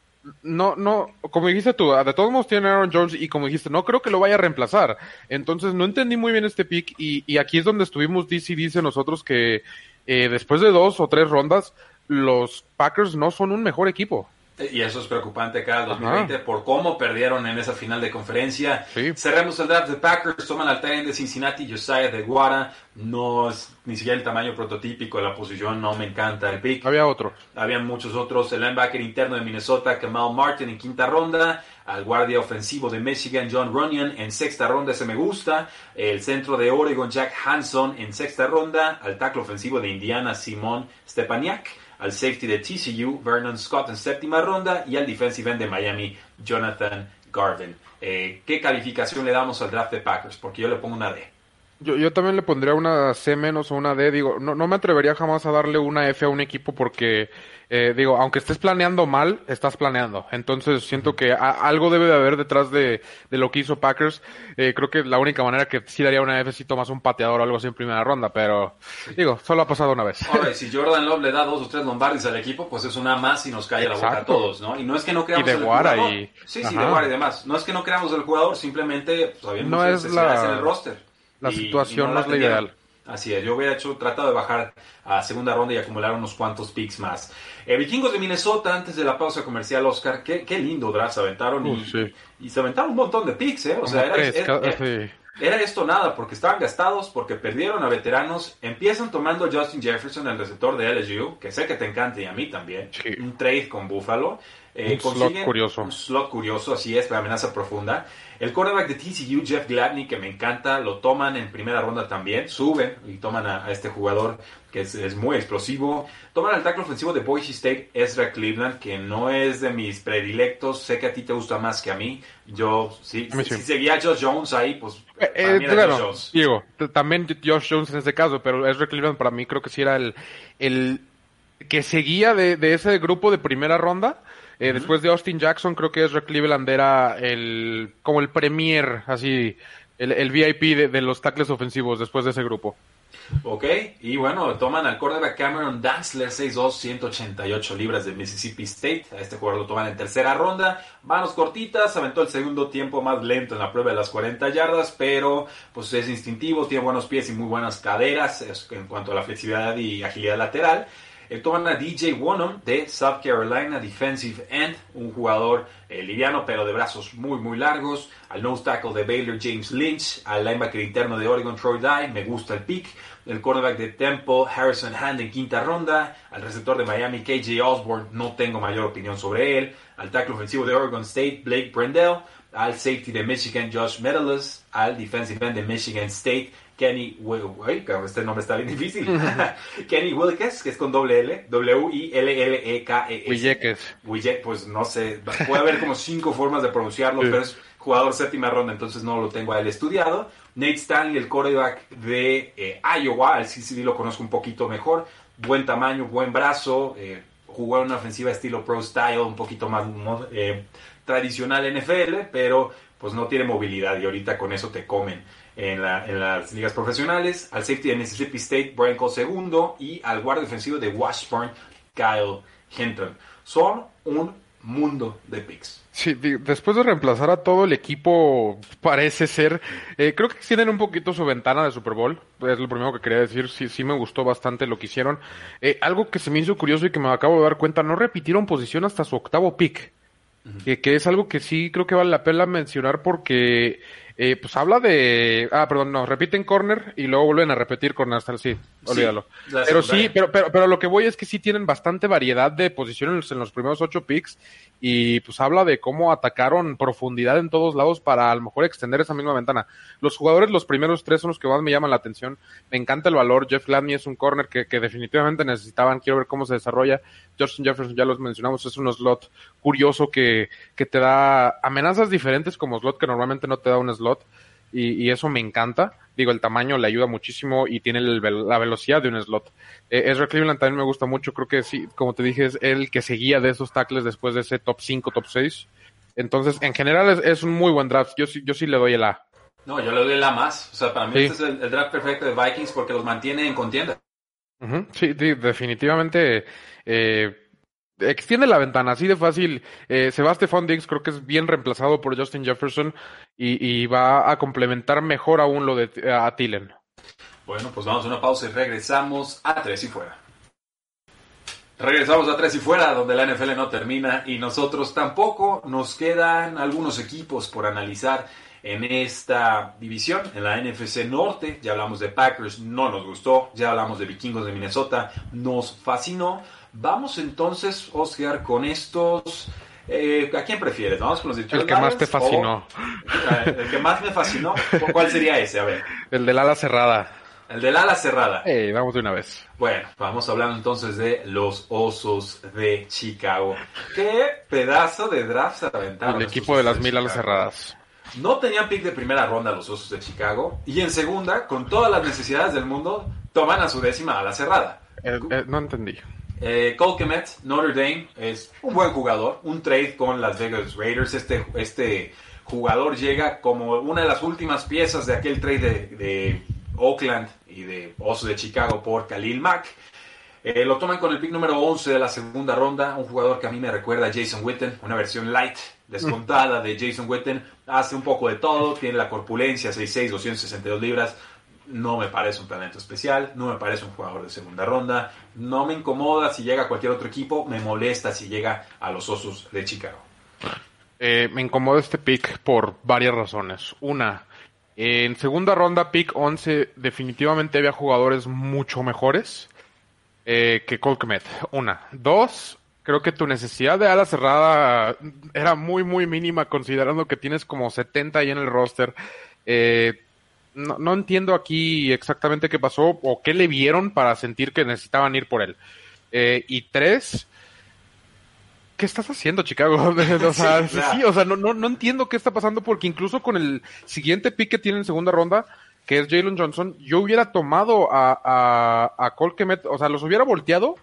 no, no, como dijiste tú, de todos modos tiene Aaron Jones y como dijiste, no creo que lo vaya a reemplazar. Entonces no entendí muy bien este pick y, y aquí es donde estuvimos, DC dice nosotros que eh, después de dos o tres rondas, los Packers no son un mejor equipo. Y eso es preocupante cada 2020 por cómo perdieron en esa final de conferencia. Cerremos el draft de Packers, toman al tren de Cincinnati, Josiah de Guara. No es ni siquiera el tamaño prototípico de la posición, no me encanta el pick. Había otro. Había muchos otros. El linebacker interno de Minnesota, Kamal Martin en quinta ronda. Al guardia ofensivo de Michigan, John Runyon en sexta ronda, ese me gusta. El centro de Oregon, Jack Hanson en sexta ronda. Al tackle ofensivo de Indiana, Simón Stepaniak al safety de TCU, Vernon Scott en séptima ronda, y al defensive end de Miami, Jonathan Garvin. Eh, ¿Qué calificación le damos al draft de Packers? Porque yo le pongo una D. Yo, yo también le pondría una C menos o una D. Digo, no, no me atrevería jamás a darle una F a un equipo porque eh, digo, aunque estés planeando mal, estás planeando. Entonces siento que algo debe de haber detrás de, lo que hizo Packers. Eh, creo que la única manera que sí daría una F si tomas un pateador o algo así en primera ronda, pero digo, solo ha pasado una vez. Ahora, si Jordan Love le da dos o tres lombardis al equipo, pues es una más y nos cae la boca a todos, ¿no? Y no es que no creamos y de el jugador. Y... Sí, sí, de Guara y demás. No es que no creamos el jugador, simplemente pues, no es la... en el roster. La situación no, es la ideal. Así es, yo hubiera hecho, tratado de bajar a segunda ronda y acumular unos cuantos picks más. Eh, vikingos de Minnesota, antes de la pausa comercial, Oscar, qué, qué lindo draft se aventaron y, y, se aventaron un montón de picks, ¿eh? O sea, era, era, esto nada, porque estaban gastados, porque perdieron a veteranos, empiezan tomando Justin Jefferson, el receptor de LSU, que sé que te encanta y a mí también, un trade con Buffalo. Eh, un slot curioso. Un slot curioso, así es, la amenaza profunda. El quarterback de TCU, Jeff Gladney, que me encanta, lo toman en primera ronda también, suben y toman a, este jugador que es, muy explosivo. Toman al tackle ofensivo de Boise State, Ezra Cleveland, que no es de mis predilectos, sé que a ti te gusta más que a mí. Yo, sí, si, seguía a Josh Jones ahí, pues... Eh, eh Diego, también Josh Jones en este caso, pero Ezra Cleveland para mí creo que sí era el, el que seguía de, de ese grupo de primera ronda eh, después de Austin Jackson, creo que Ezra Cleveland era el, como el premier, así, el, VIP de, los tackles ofensivos después de ese grupo. Ok, y bueno, toman al quarterback Cameron Dantzler, 6'2", 188 libras de Mississippi State. A este jugador lo toman en tercera ronda. Manos cortitas, aventó el segundo tiempo más lento en la prueba de las 40 yardas, pero pues es instintivo, tiene buenos pies y muy buenas caderas en cuanto a la flexibilidad y agilidad lateral. Eh, toman a DJ Wonnum de South Carolina, defensive end, un jugador eh, liviano pero de brazos muy muy largos. Al nose tackle de Baylor, James Lynch. Al linebacker interno de Oregon, Troy Dye. Me gusta el pick. El cornerback de Temple, Harrison Hand en quinta ronda. Al receptor de Miami, KJ Osborne, no tengo mayor opinión sobre él. Al tackle ofensivo de Oregon State, Blake Brendel. Al safety de Michigan, Josh Medalis. Al defensive end de Michigan State, Kenny este nombre está bien difícil. Kenny Wilkes, que es con doble L, W-I-L-L-E-K-E-S. Wilkes. pues no sé, puede haber como cinco formas de pronunciarlo, pero es jugador séptima ronda, entonces no lo tengo a él estudiado. Nate Stanley, el quarterback de eh, Iowa, el sí lo conozco un poquito mejor. Buen tamaño, buen brazo, eh, jugó en una ofensiva estilo pro style, un poquito más eh, tradicional NFL, pero pues no tiene movilidad y ahorita con eso te comen en, las ligas profesionales, al safety de Mississippi State, Brian Cole segundo, y al guardia defensivo de Washburn, Kyle Hinton. Son un mundo de picks. Sí, después de reemplazar a todo el equipo, parece ser, eh, creo que tienen un poquito su ventana de Super Bowl, es lo primero que quería decir, sí, sí me gustó bastante lo que hicieron. Eh, algo que se me hizo curioso y que me acabo de dar cuenta, no repitieron posición hasta su octavo pick, que, que es algo que sí creo que vale la pena mencionar porque eh, pues habla de. Ah, perdón, no, repiten corner y luego vuelven a repetir corner hasta el sí, olvídalo. pero sí, pero, pero, pero lo que voy es que sí tienen bastante variedad de posiciones en los primeros ocho picks y pues habla de cómo atacaron profundidad en todos lados para a lo mejor extender esa misma ventana. Los jugadores, los primeros tres son los que más me llaman la atención. Me encanta el valor. Jeff Gladney es un corner que, que definitivamente necesitaban. Quiero ver cómo se desarrolla. Justin Jefferson, ya los mencionamos, es un slot curioso que, que te da amenazas diferentes como slot que normalmente no te da un slot y, eso me encanta. Digo, el tamaño le ayuda muchísimo y tiene la velocidad de un slot. Eh, Ezra Cleveland también me gusta mucho, creo que sí, como te dije, es el que seguía de esos tackles después de ese top 5, top 6. Entonces, en general es, un muy buen draft. Yo sí, yo sí le doy el A. No, yo le doy el A más. O sea, para mí este es el, draft perfecto de Vikings porque los mantiene en contienda. sí, definitivamente. Eh, extiende la ventana, así de fácil. Eh, Sebastian creo que es bien reemplazado por Justin Jefferson y, va a complementar mejor aún lo de a Tillen. Bueno, pues vamos a una pausa y regresamos a tres y fuera. Regresamos a tres y fuera, donde la NFL no termina y nosotros tampoco. Nos quedan algunos equipos por analizar en esta división, en la NFC Norte. Ya hablamos de Packers, no nos gustó. Ya hablamos de Vikingos de Minnesota, nos fascinó. Vamos entonces, Oscar, con estos. Eh, ¿A quién prefieres? Vamos con los de El que más te fascinó. Eh, el que más me fascinó. ¿Cuál sería ese? A ver. El del ala cerrada. El del ala cerrada. Eh, vamos de una vez. Bueno, vamos hablando entonces de los Osos de Chicago. ¿Qué pedazo de draft se aventaron? El equipo de las mil alas cerradas. No tenían pick de primera ronda los Osos de Chicago. Y en segunda, con todas las necesidades del mundo, toman a su décima ala cerrada. no entendí. Eh, Cole Kemet, Notre Dame, es un buen jugador. Un trade con Las Vegas Raiders. Este, este jugador llega como una de las últimas piezas de aquel trade de, Oakland y de Oso de Chicago por Khalil Mack. Eh, lo toman con el pick número 11 de la segunda ronda. Un jugador que a mí me recuerda a Jason Witten, una versión light, descontada de Jason Witten. Hace un poco de todo, tiene la corpulencia, 6'6, 262 libras no me parece un talento especial, no me parece un jugador de segunda ronda, no me incomoda si llega a cualquier otro equipo, me molesta si llega a los Osos de Chicago. Eh, me incomoda este pick por varias razones. Una, en segunda ronda, pick 11, definitivamente había jugadores mucho mejores eh, que Colquemet. Una. Dos, creo que tu necesidad de ala cerrada era muy, muy mínima considerando que tienes como 70 ahí en el roster. Eh, no, no, entiendo aquí exactamente qué pasó o qué le vieron para sentir que necesitaban ir por él. Eh, y tres, ¿qué estás haciendo, Chicago? o sea, sí, o sea, no, no, no entiendo qué está pasando porque incluso con el siguiente pick que tiene en segunda ronda, que es Jalen Johnson, yo hubiera tomado a, a, a Colquemet, o sea, los hubiera volteado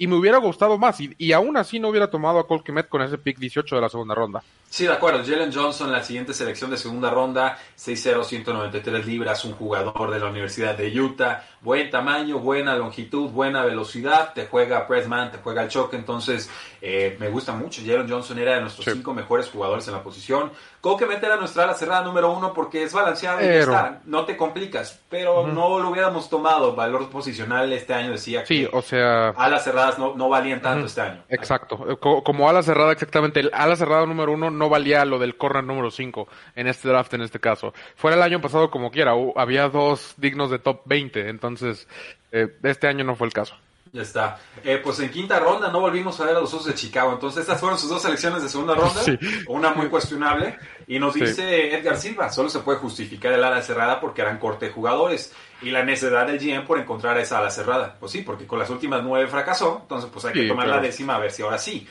y me hubiera gustado más. Y, y aún así no hubiera tomado a Colquemet con ese pick 18 de la segunda ronda. Sí, de acuerdo. Jalen Johnson, la siguiente selección de segunda ronda, 6'0, 193 libras, un jugador de la Universidad de Utah. Buen tamaño, buena longitud, buena velocidad. Te juega pressman, te juega el choque. Entonces, eh, me gusta mucho. Jalen Johnson era de nuestros cinco mejores jugadores en la posición. Colquemet era nuestra ala cerrada número uno porque es balanceado y está. No te complicas. Pero no lo hubiéramos tomado. Valor posicional este año decía sí, o sea... ala cerrada cerradas no, no valían tanto este año. Exacto. Como, ala cerrada, exactamente. El ala cerrada número uno no valía lo del corner número cinco en este draft, en este caso. Fuera el año pasado como quiera. Había dos dignos de top 20. Entonces, eh, este año no fue el caso. Ya está. Eh, pues en quinta ronda no volvimos a ver a los Osos de Chicago. Entonces, estas fueron sus dos selecciones de segunda ronda. Una muy cuestionable. Y nos dice Edgar Silva: solo se puede justificar el ala cerrada porque eran corte de jugadores. Y la necesidad del GM por encontrar esa ala cerrada. Pues sí, porque con las últimas nueve fracasó. Entonces, pues hay que tomar la décima a ver si ahora sí.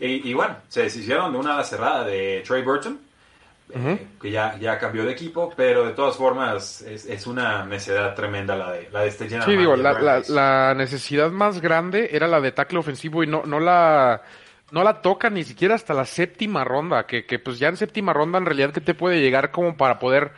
Y, y, bueno, se deshicieron de una ala cerrada de Trey Burton que ya, ya cambió de equipo, pero de todas formas es, una necesidad tremenda la de, la de este Sí, digo, la, necesidad más grande era la de tackle ofensivo y no, no la no la toca ni siquiera hasta la séptima ronda, que, que pues ya en séptima ronda en realidad que te puede llegar como para poder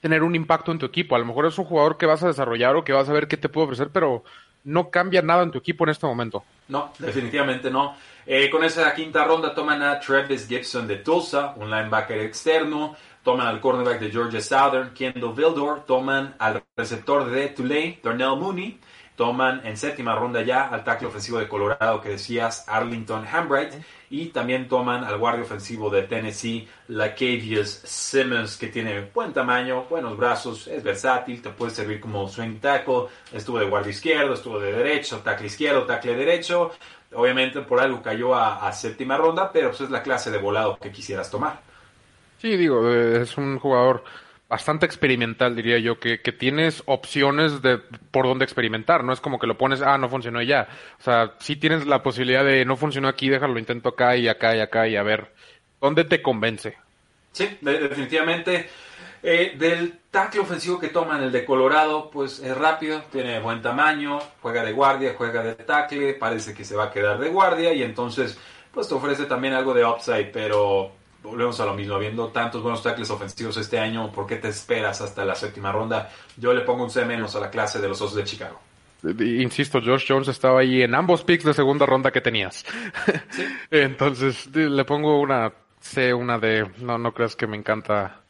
tener un impacto en tu equipo. A lo mejor es un jugador que vas a desarrollar o que vas a ver qué te puede ofrecer, pero no cambia nada en tu equipo en este momento. No, definitivamente no. Eh, con esa quinta ronda toman a Travis Gibson de Tulsa, un linebacker externo. Toman al cornerback de Georgia Southern, Kendall Vildor. Toman al receptor de Tulane, Darnell Mooney. Toman en séptima ronda ya al tackle ofensivo de Colorado que decías, Arlington Hambright. Y también toman al guardia ofensivo de Tennessee, Lacavius Simmons, que tiene buen tamaño, buenos brazos, es versátil, te puede servir como swing tackle. Estuvo de guardia izquierdo, estuvo de derecho, tackle izquierdo, tackle derecho. Obviamente por algo cayó a, séptima ronda, pero pues es la clase de volado que quisieras tomar. Sí, digo, eh, es un jugador bastante experimental, diría yo, que, que, tienes opciones de por dónde experimentar, no es como que lo pones, ah, no funcionó ya. O sea, sí tienes la posibilidad de no funcionó aquí, déjalo, intento acá y acá y acá y a ver dónde te convence. Sí, definitivamente. Eh, del tackle ofensivo que toman, el de Colorado, pues es rápido, tiene buen tamaño, juega de guardia, juega de tackle, parece que se va a quedar de guardia y entonces pues te ofrece también algo de upside, pero volvemos a lo mismo, habiendo tantos buenos tackles ofensivos este año, ¿por qué te esperas hasta la séptima ronda? Yo le pongo un C menos a la clase de los Osos de Chicago. Insisto, Josh Jones estaba ahí en ambos picks de segunda ronda que tenías. Entonces le pongo una C, una D. No, no creas que me encanta.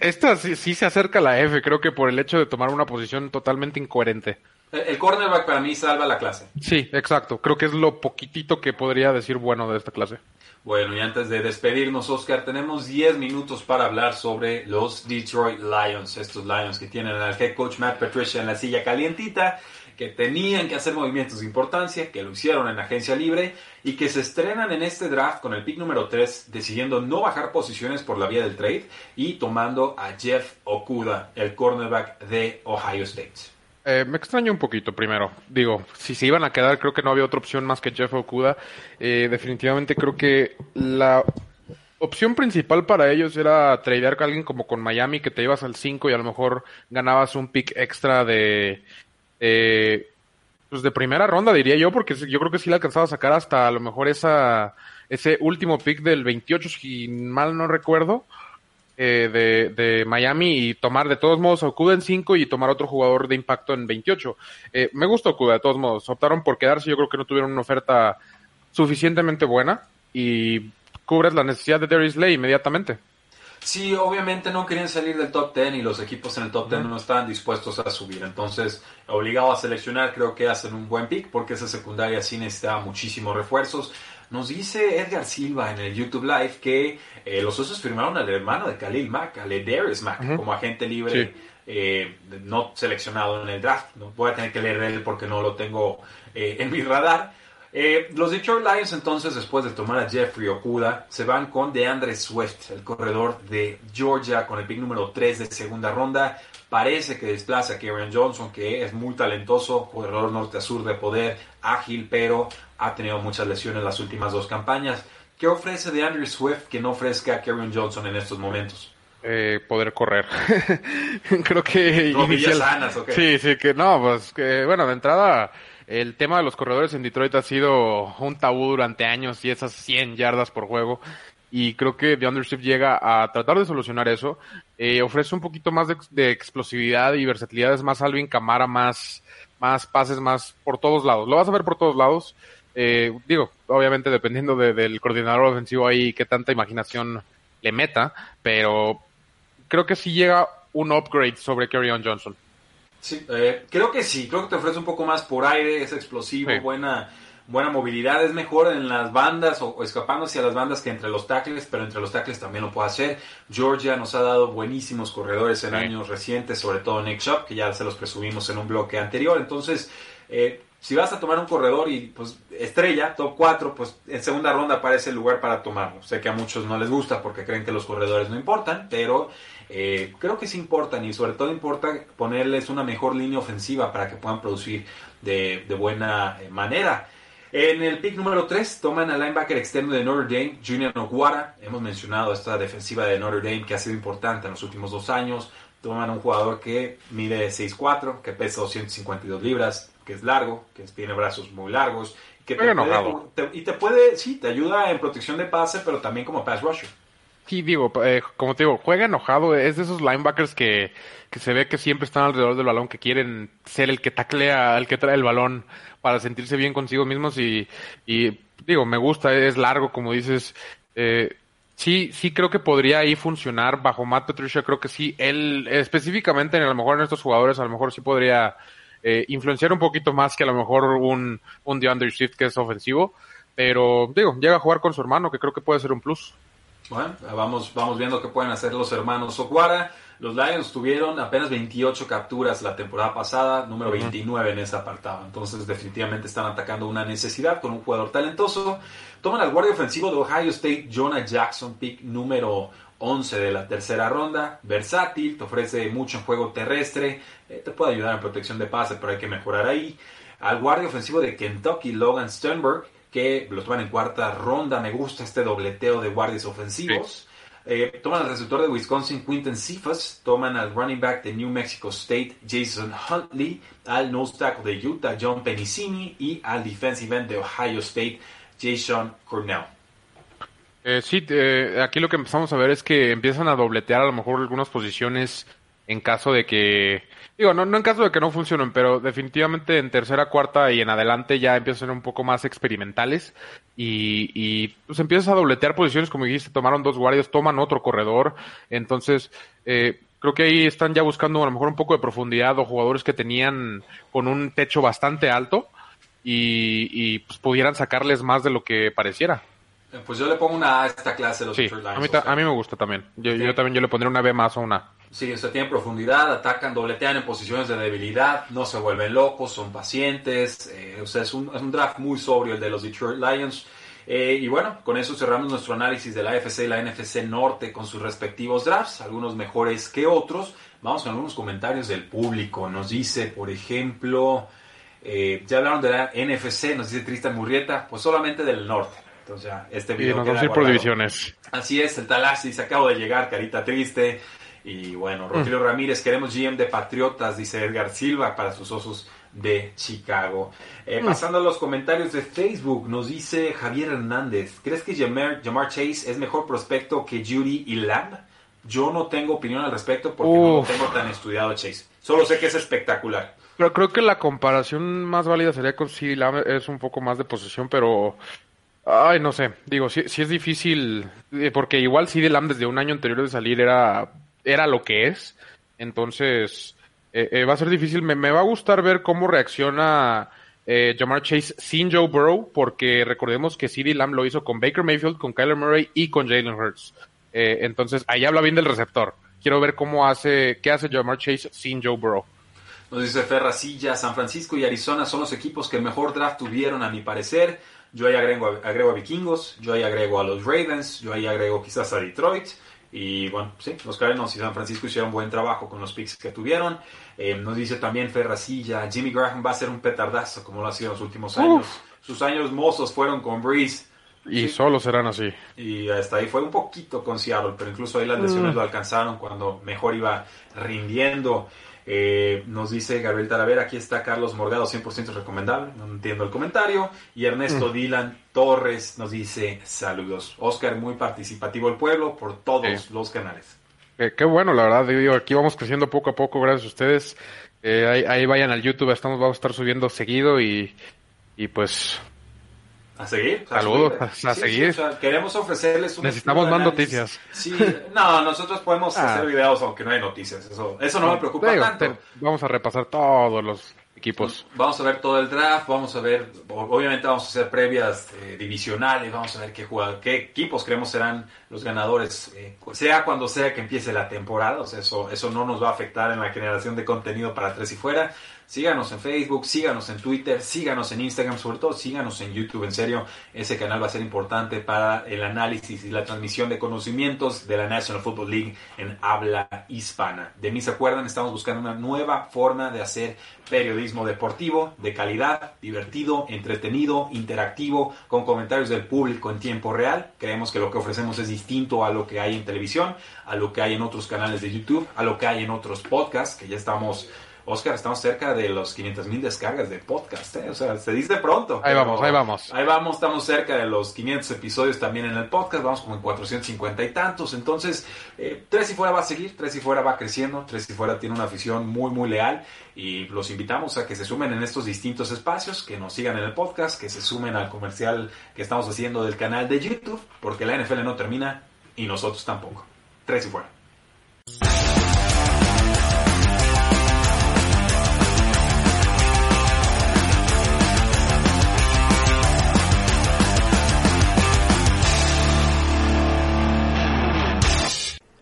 Esta sí, se acerca a la F, creo que por el hecho de tomar una posición totalmente incoherente. El cornerback para mí salva la clase. Sí, exacto. Creo que es lo poquitito que podría decir bueno de esta clase. Bueno, y antes de despedirnos, Oscar, tenemos 10 minutos para hablar sobre los Detroit Lions. Estos Lions que tienen al head coach Matt Patricia en la silla calientita, que tenían que hacer movimientos de importancia, que lo hicieron en agencia libre y que se estrenan en este draft con el pick número 3, decidiendo no bajar posiciones por la vía del trade y tomando a Jeff Okuda, el cornerback de Ohio State. Eh, me extraño un poquito primero. Digo, si se iban a quedar, creo que no había otra opción más que Jeff Okuda. Eh, definitivamente creo que la opción principal para ellos era tradear con alguien como con Miami, que te ibas al 5 y a lo mejor ganabas un pick extra de, pues de primera ronda, diría yo, porque yo creo que sí le alcanzaba a sacar hasta a lo mejor esa, ese último pick del 28, si mal no recuerdo. Eh, de, de, Miami y tomar de todos modos a Okuda en 5 y tomar otro jugador de impacto en 28. Eh, me gusta Okuda de todos modos. Optaron por quedarse. Yo creo que no tuvieron una oferta suficientemente buena y cubres la necesidad de Darius Lay inmediatamente. Sí, obviamente no querían salir del top 10 y los equipos en el top 10 no estaban dispuestos a subir. Entonces, obligado a seleccionar, creo que hacen un buen pick porque esa secundaria sí necesitaba muchísimos refuerzos. Nos dice Edgar Silva en el YouTube Live que eh, los Osos firmaron al hermano de Khalil Mack, a Ledarius Mack, como agente libre eh, no seleccionado en el draft. No voy a tener que leer él porque no lo tengo eh, en mi radar. Los Detroit Lions entonces, después de tomar a Jeffrey Okuda, se van con DeAndre Swift, el corredor de Georgia, con el pick número 3 de segunda ronda. Parece que desplaza a Kieran Johnson, que es muy talentoso, corredor norte a sur de poder, ágil, pero ha tenido muchas lesiones en las últimas dos campañas. ¿Qué ofrece de Andrew Swift que no ofrezca a Kieran Johnson en estos momentos? Eh, poder correr. Creo que inicial... sanas, Sí, sí, que no, pues que bueno, de entrada el tema de los corredores en Detroit ha sido un tabú durante años y esas 100 yardas por juego. Y creo que DeAndre Swift llega a tratar de solucionar eso. Eh, ofrece un poquito más de, explosividad y versatilidad. Es más Alvin Camara, más, más pases, más por todos lados. Lo vas a ver por todos lados. Eh, digo, obviamente dependiendo del coordinador ofensivo ahí, qué tanta imaginación le meta, pero creo que sí llega un upgrade sobre Kerryon Johnson. Sí, eh, creo que sí, creo que te ofrece un poco más por aire, es explosivo, buena, buena movilidad, es mejor en las bandas o, escapando hacia las bandas que entre los tackles, pero entre los tackles también lo puede hacer. Georgia nos ha dado buenísimos corredores en años recientes, sobre todo Nick Shop, que ya se los presumimos en un bloque anterior. Entonces, eh, si vas a tomar un corredor y pues estrella, top 4, pues en segunda ronda aparece el lugar para tomarlo. Sé que a muchos no les gusta porque creen que los corredores no importan, pero eh, creo que sí importan y sobre todo importa ponerles una mejor línea ofensiva para que puedan producir de, buena eh, manera. En el pick número 3 toman al linebacker externo de Notre Dame, Junior Oguara. Hemos mencionado esta defensiva de Notre Dame que ha sido importante en los últimos dos años. Toman a un jugador que mide 6'4, que pesa 252 libras, que es largo, que tiene brazos muy largos. Que te puede, y te puede, sí, te ayuda en protección de pase, pero también como pass rusher. Sí, digo, eh, como te digo, juega enojado, es de esos linebackers que, que se ve que siempre están alrededor del balón, que quieren ser el que taclea, el que trae el balón para sentirse bien consigo mismos y, digo, me gusta, es largo, como dices, eh, sí, sí creo que podría ahí funcionar bajo Matt Patricia, creo que sí, él específicamente, a lo mejor en estos jugadores, a lo mejor sí podría eh, influenciar un poquito más que a lo mejor un, un DeAndre Swift que es ofensivo, pero digo, llega a jugar con su hermano, que creo que puede ser un plus. Bueno, vamos, vamos viendo qué pueden hacer los hermanos Okwara. Los Lions tuvieron apenas 28 capturas la temporada pasada, número 29 en ese apartado. Entonces, definitivamente están atacando una necesidad con un jugador talentoso. Toman al guardia ofensivo de Ohio State, Jonah Jackson, pick número 11 de la tercera ronda. Versátil, te ofrece mucho en juego terrestre, eh, te puede ayudar en protección de pase, pero hay que mejorar ahí. Al guardia ofensivo de Kentucky, Logan Sternberg, que lo toman en cuarta ronda. Me gusta este dobleteo de guardias ofensivos. Eh, toman al receptor de Wisconsin, Quinton Cephas. Toman al running back de New Mexico State, Jason Huntley. Al nose tackle de Utah, John Penicini. Y al defensive end de Ohio State, Jason Cornell. Eh, sí, eh, aquí lo que empezamos a ver es que empiezan a dobletear a lo mejor algunas posiciones en caso de que Digo, no, no en caso de que no funcionen, pero definitivamente en tercera, cuarta y en adelante ya empiezan a ser un poco más experimentales y, y pues empiezas a dobletear posiciones, como dijiste, tomaron dos guardias, toman otro corredor, entonces eh, creo que ahí están ya buscando a lo mejor un poco de profundidad o jugadores que tenían con un techo bastante alto y, y pues pudieran sacarles más de lo que pareciera. Eh, pues yo le pongo una A a esta clase de los sí, A mí, a mí me gusta también. Yo, yo también yo le pondría una B más o una Sí, o sea, tienen profundidad, atacan, dobletean en posiciones de debilidad, no se vuelven locos, son pacientes. Eh, o sea, es un, es un, draft muy sobrio el de los Detroit Lions. Eh, y bueno, con eso cerramos nuestro análisis de la AFC y la NFC Norte con sus respectivos drafts, algunos mejores que otros. Vamos con algunos comentarios del público. Nos dice, por ejemplo, eh, ya hablaron de la NFC, nos dice Tristan Murrieta, pues solamente del norte. Entonces ya, este video. Y nos vamos a ir por divisiones. Así es, el Talassi se acaba de llegar, carita triste. Y bueno, Rogelio Ramírez, queremos GM de Patriotas, dice Edgar Silva, para sus osos de Chicago. Eh, pasando a los comentarios de Facebook, nos dice Javier Hernández, ¿crees que Jamar, Chase es mejor prospecto que Judy y Lamb? Yo no tengo opinión al respecto porque no tengo tan estudiado Chase. Solo sé que es espectacular. Pero creo que la comparación más válida sería con CD Lamb, es un poco más de posesión, pero... Ay, no sé, digo, si es difícil, eh, porque igual CD Lamb desde un año anterior de salir era era lo que es. Entonces, eh, eh, va a ser difícil. Me, va a gustar ver cómo reacciona eh, Jamar Chase sin Joe Burrow, porque recordemos que CeeDee Lamb lo hizo con Baker Mayfield, con Kyler Murray y con Jalen Hurts. entonces, ahí habla bien del receptor. Quiero ver cómo hace, qué hace Jamar Chase sin Joe Burrow. Nos dice Ferracilla, San Francisco y Arizona son los equipos que mejor draft tuvieron, a mi parecer. Yo ahí agrego, agrego a Vikingos, yo ahí agrego a los Ravens, yo ahí agrego quizás a Detroit. Y bueno, sí, los Cardinals y San Francisco hicieron buen trabajo con los picks que tuvieron. Eh, nos dice también Ferracilla, Jimmy Graham va a ser un petardazo como lo ha sido en los últimos años. Sus años mozos fueron con Breeze. Y solo serán así. Y hasta ahí fue un poquito con Seattle, pero incluso ahí las lesiones mm. lo alcanzaron cuando mejor iba rindiendo. Eh, nos dice Gabriel Talavera, aquí está Carlos Morgado, 100% recomendable, no entiendo el comentario. Y Ernesto mm. Dylan Torres nos dice saludos. Oscar, muy participativo el pueblo por todos los canales. Eh, qué bueno, la verdad, digo, aquí vamos creciendo poco a poco, gracias a ustedes. Eh, ahí, vayan al YouTube, estamos, vamos a estar subiendo seguido y, y pues a seguir. Saludos, a, seguir. queremos ofrecerles un Necesitamos más noticias. Sí, no, nosotros podemos ah. hacer videos aunque no hay noticias. Eso, eso no, me preocupa tanto. vamos a repasar todos los equipos. Vamos a ver todo el draft, vamos a ver, obviamente vamos a hacer previas eh, divisionales, vamos a ver qué, jugador, qué equipos creemos serán los ganadores, eh, sea cuando sea que empiece la temporada, o sea, eso, eso no nos va a afectar en la generación de contenido para tres y fuera. Síganos en Facebook, síganos en Twitter, síganos en Instagram, sobre todo síganos en YouTube. En serio, ese canal va a ser importante para el análisis y la transmisión de conocimientos de la National Football League en habla hispana. De mí se acuerdan, estamos buscando una nueva forma de hacer periodismo deportivo de calidad, divertido, entretenido, interactivo, con comentarios del público en tiempo real. Creemos que lo que ofrecemos es distinto a lo que hay en televisión, a lo que hay en otros canales de YouTube, a lo que hay en otros podcasts, que ya estamos Oscar, estamos cerca de los 500 mil descargas de podcast, ¿eh? o sea, se dice pronto. Ahí vamos, ahí vamos. Ahí vamos, estamos cerca de los 500 episodios también en el podcast, vamos como en 450 y tantos, entonces, eh, Tres y Fuera va a seguir, Tres y Fuera va creciendo, Tres y Fuera tiene una afición muy, muy leal y los invitamos a que se sumen en estos distintos espacios, que nos sigan en el podcast, que se sumen al comercial que estamos haciendo del canal de YouTube, porque la NFL no termina y nosotros tampoco. Tres y Fuera.